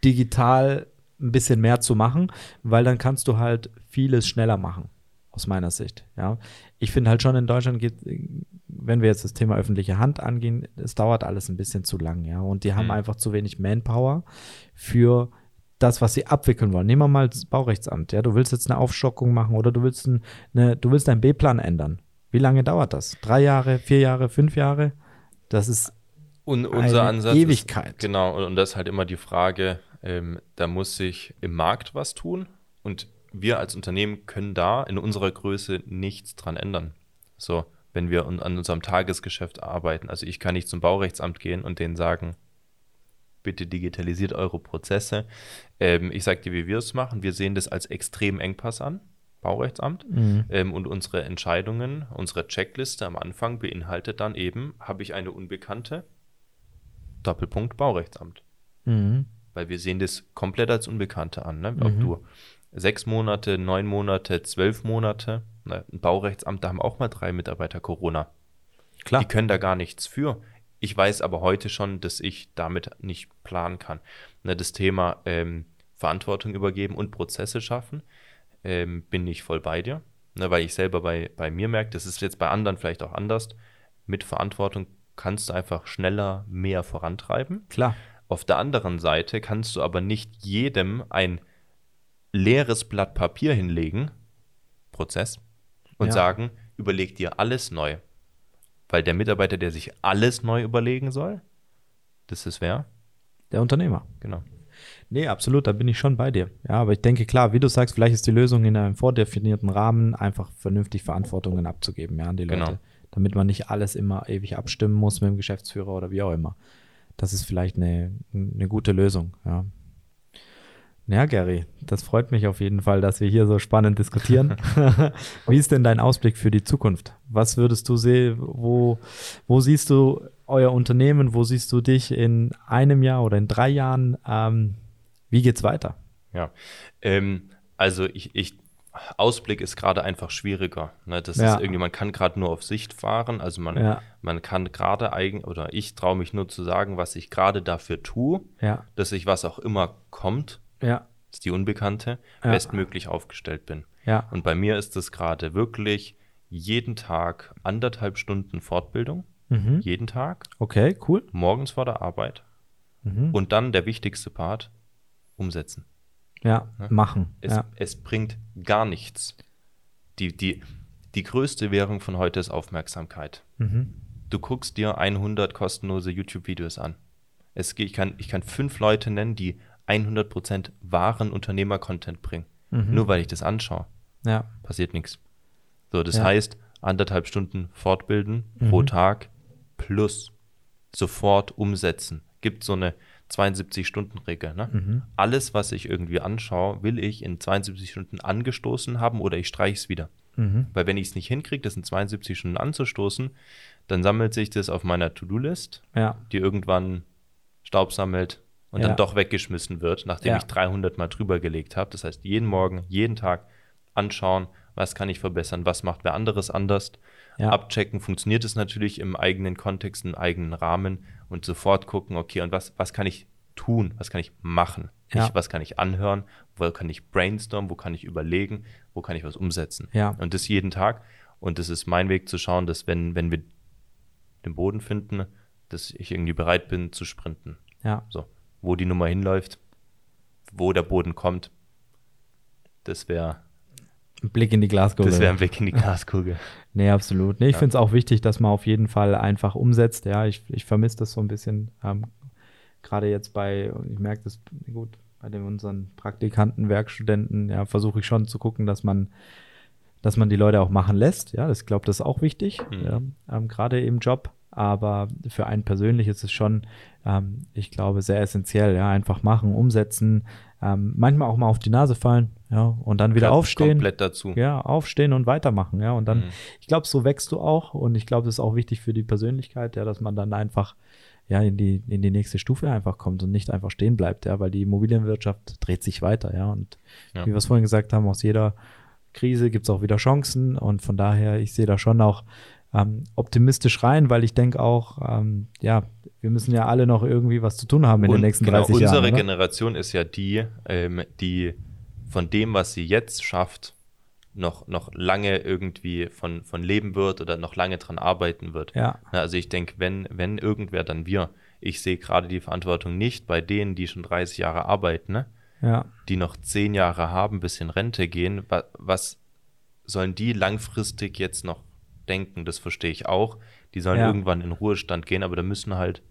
digital ein bisschen mehr zu machen, weil dann kannst du halt vieles schneller machen, aus meiner Sicht, ja. Ich finde halt schon in Deutschland geht, wenn wir jetzt das Thema öffentliche Hand angehen, es dauert alles ein bisschen zu lang, ja. Und die haben Mhm. einfach zu wenig Manpower für das, was sie abwickeln wollen. Nehmen wir mal das Baurechtsamt, ja. Du willst jetzt eine Aufstockung machen oder du willst ein, eine, du willst deinen B-Plan ändern. Wie lange dauert das? Drei Jahre, vier Jahre, fünf Jahre? Das ist Und unser eine Ansatz Ewigkeit. Ist, genau, und, und das ist halt immer die Frage, ähm, da muss sich im Markt was tun und wir als Unternehmen können da in unserer Größe nichts dran ändern. So, wenn wir an unserem Tagesgeschäft arbeiten. Also ich kann nicht zum Baurechtsamt gehen und denen sagen, bitte digitalisiert eure Prozesse. Ähm, ich sage dir, wie wir es machen. Wir sehen das als extrem Engpass an, Baurechtsamt. Mhm. Ähm, und unsere Entscheidungen, unsere Checkliste am Anfang beinhaltet dann eben, habe ich eine Unbekannte, Doppelpunkt Baurechtsamt. Mhm. Weil wir sehen das komplett als Unbekannte an. Ne? Ob Mhm. du sechs Monate, neun Monate, zwölf Monate, ne? ein Baurechtsamt, da haben auch mal drei Mitarbeiter Corona. Klar. Die können da gar nichts für. Ich weiß aber heute schon, dass ich damit nicht planen kann. Ne, das Thema ähm, Verantwortung übergeben und Prozesse schaffen, ähm, bin ich voll bei dir. Ne, weil ich selber bei, bei mir merke, das ist jetzt bei anderen vielleicht auch anders. Mit Verantwortung kannst du einfach schneller mehr vorantreiben. Klar. Auf der anderen Seite kannst du aber nicht jedem ein leeres Blatt Papier hinlegen, Prozess, und Ja. sagen, überleg dir alles neu. Weil der Mitarbeiter, der sich alles neu überlegen soll, das ist wer? Der Unternehmer. Genau. Nee, absolut, da bin ich schon bei dir. Ja, aber ich denke, klar, wie du sagst, vielleicht ist die Lösung in einem vordefinierten Rahmen einfach vernünftig Verantwortungen abzugeben, ja, an die Leute. Genau. Damit man nicht alles immer ewig abstimmen muss mit dem Geschäftsführer oder wie auch immer. Das ist vielleicht eine, eine gute Lösung, ja. Ja, Gary, das freut mich auf jeden Fall, dass wir hier so spannend diskutieren. Wie ist denn dein Ausblick für die Zukunft? Was würdest du sehen, wo, wo siehst du euer Unternehmen, wo siehst du dich in einem Jahr oder in drei Jahren? Ähm, wie geht's weiter? Ja. Ähm, also ich, ich, Ausblick ist gerade einfach schwieriger. Ne? Das Ja. ist irgendwie, man kann gerade nur auf Sicht fahren. Also man, Ja. man kann gerade eigen, oder ich traue mich nur zu sagen, was ich gerade dafür tue, Ja, dass ich was auch immer kommt, ist die Unbekannte, bestmöglich aufgestellt bin. Und bei mir ist es gerade wirklich jeden Tag anderthalb Stunden Fortbildung, Mhm. jeden Tag, Okay, cool. morgens vor der Arbeit Mhm. und dann der wichtigste Part, umsetzen. Ja, Ja. machen. Es, Ja. es bringt gar nichts. Die, die, die größte Währung von heute ist Aufmerksamkeit. Mhm. Du guckst dir 100 kostenlose YouTube-Videos an. Es, ich, kann, ich kann fünf Leute nennen, die 100% wahren Unternehmer-Content bringen. Mhm. Nur weil ich das anschaue, Ja, passiert nichts. So, das Ja. heißt, anderthalb Stunden fortbilden pro Mhm. Tag plus sofort umsetzen. Gibt so eine 72-Stunden-Regel. Ne? Mhm. Alles, was ich irgendwie anschaue, will ich in 72 Stunden angestoßen haben oder ich streiche es wieder. Mhm. Weil wenn ich es nicht hinkriege, das in 72 Stunden anzustoßen, dann sammelt sich das auf meiner To-Do-List, ja, die irgendwann Staub sammelt, und ja. dann doch weggeschmissen wird, nachdem ja. ich 300 Mal drüber gelegt habe. Das heißt, jeden Morgen, jeden Tag anschauen, was kann ich verbessern, was macht wer anderes anders. Abchecken, funktioniert es natürlich im eigenen Kontext, im eigenen Rahmen und sofort gucken, okay, und was, was kann ich tun, was kann ich machen? Nicht, was kann ich anhören, wo kann ich brainstormen, wo kann ich überlegen, wo kann ich was umsetzen. Ja. Und das jeden Tag. Und das ist mein Weg zu schauen, dass wenn, wenn wir den Boden finden, dass ich irgendwie bereit bin zu sprinten. Ja. So wo die Nummer hinläuft, wo der Boden kommt. Das wäre ein Blick in die Glaskugel. Das wäre ein Blick in die Glaskugel. nee, absolut. Nee, ich ja. finde es auch wichtig, dass man auf jeden Fall einfach umsetzt. Ja, ich, ich vermisse das so ein bisschen. Ähm, Gerade jetzt bei, ich merke das gut, bei den unseren Praktikanten, Werkstudenten, ja, versuche ich schon zu gucken, dass man, dass man die Leute auch machen lässt. Ja, das, ich glaube, das ist auch wichtig, mhm. ja, ähm, gerade im Job. Aber für einen persönlich ist es schon ähm, ich glaube, sehr essentiell. Ja, einfach machen, umsetzen, ähm, manchmal auch mal auf die Nase fallen, ja, und dann wieder aufstehen. Komplett dazu. Ja, aufstehen und weitermachen, ja. Und dann, mhm. ich glaube, so wächst du auch und ich glaube, das ist auch wichtig für die Persönlichkeit, ja, dass man dann einfach ja, in die, in die nächste Stufe einfach kommt und nicht einfach stehen bleibt, ja, weil die Immobilienwirtschaft dreht sich weiter, ja. Und ja. wie wir es vorhin gesagt haben, aus jeder Krise gibt es auch wieder Chancen und von daher, ich sehe da schon auch ähm, optimistisch rein, weil ich denke auch, ähm, ja, wir müssen ja alle noch irgendwie was zu tun haben in Und den nächsten genau, 30 unsere Jahren. Unsere Generation ist ja die, ähm, die von dem, was sie jetzt schafft, noch, noch lange irgendwie von, von leben wird oder noch lange dran arbeiten wird. Ja. Also ich denke, wenn, wenn irgendwer, dann wir. Ich sehe gerade die Verantwortung nicht bei denen, die schon 30 Jahre arbeiten, ne? ja. die noch 10 Jahre haben, bis in Rente gehen. Was, sollen die langfristig jetzt noch denken, das verstehe ich auch. Die sollen ja. irgendwann in Ruhestand gehen, aber da müssen halt.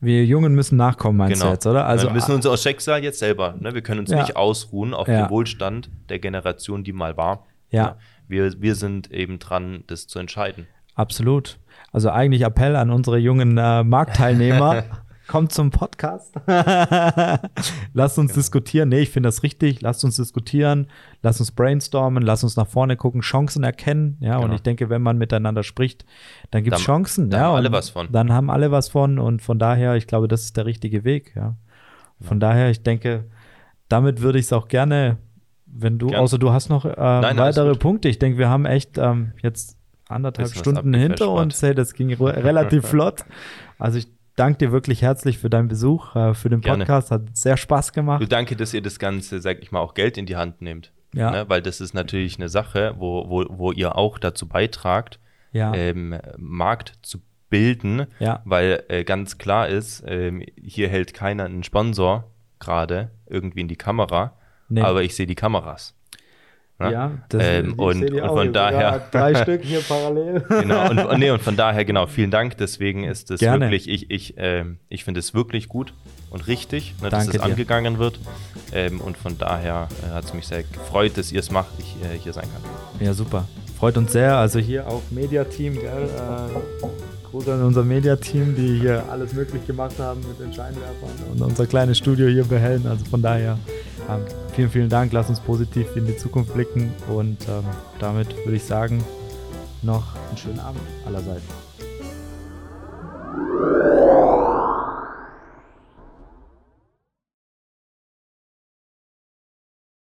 Wir Jungen müssen nachkommen, meinst genau. du jetzt, oder? Also, wir müssen unser Schicksal jetzt selber, ne? wir können uns ja. nicht ausruhen auf ja. dem Wohlstand der Generation, die mal war. Ja. Wir, wir sind eben dran, das zu entscheiden. Absolut. Also eigentlich Appell an unsere jungen äh, Marktteilnehmer. kommt zum Podcast. lasst uns genau. diskutieren. Nee, ich finde das richtig. Lasst uns diskutieren. Lasst uns brainstormen. Lasst uns nach vorne gucken. Chancen erkennen. Ja, genau. und ich denke, wenn man miteinander spricht, dann gibt es Chancen. Dann ja, haben alle was von. Dann haben alle was von. Und von daher, ich glaube, das ist der richtige Weg. Ja. Von ja. daher, ich denke, damit würde ich es auch gerne, wenn du, Gern. außer du hast noch äh, Nein, weitere Punkte. Ich denke, wir haben echt ähm, jetzt anderthalb Stunden hinter uns. Hey, das ging relativ flott. Also ich danke dir wirklich herzlich für deinen Besuch, äh, für den Podcast. Gerne. Hat sehr Spaß gemacht. Du danke, dass ihr das Ganze, sag ich mal, auch Geld in die Hand nehmt. Ja. Ne? Weil das ist natürlich eine Sache, wo, wo, wo ihr auch dazu beitragt, ja. ähm, Markt zu bilden, ja. weil äh, ganz klar ist, ähm, hier hält keiner einen Sponsor gerade irgendwie in die Kamera, nee. aber ich sehe die Kameras. Ne? Ja, das ähm, und, und von daher. Drei Stück hier parallel. genau, und, nee, und von daher, genau, vielen Dank. Deswegen ist es wirklich, ich, ich, äh, ich finde es wirklich gut und richtig, ne, dass es angegangen wird. Ähm, und von daher äh, hat es mich sehr gefreut, dass ihr es macht, ich äh, hier sein kann. Ja, super. Freut uns sehr. Also hier auch Mediateam, gell? Äh, Gruß an unser Mediateam, die hier alles möglich gemacht haben mit den Scheinwerfern und unser kleines Studio hier behellen. Also von daher ähm, vielen, vielen Dank. Lass uns positiv in die Zukunft blicken und ähm, damit würde ich sagen, noch einen schönen Abend allerseits.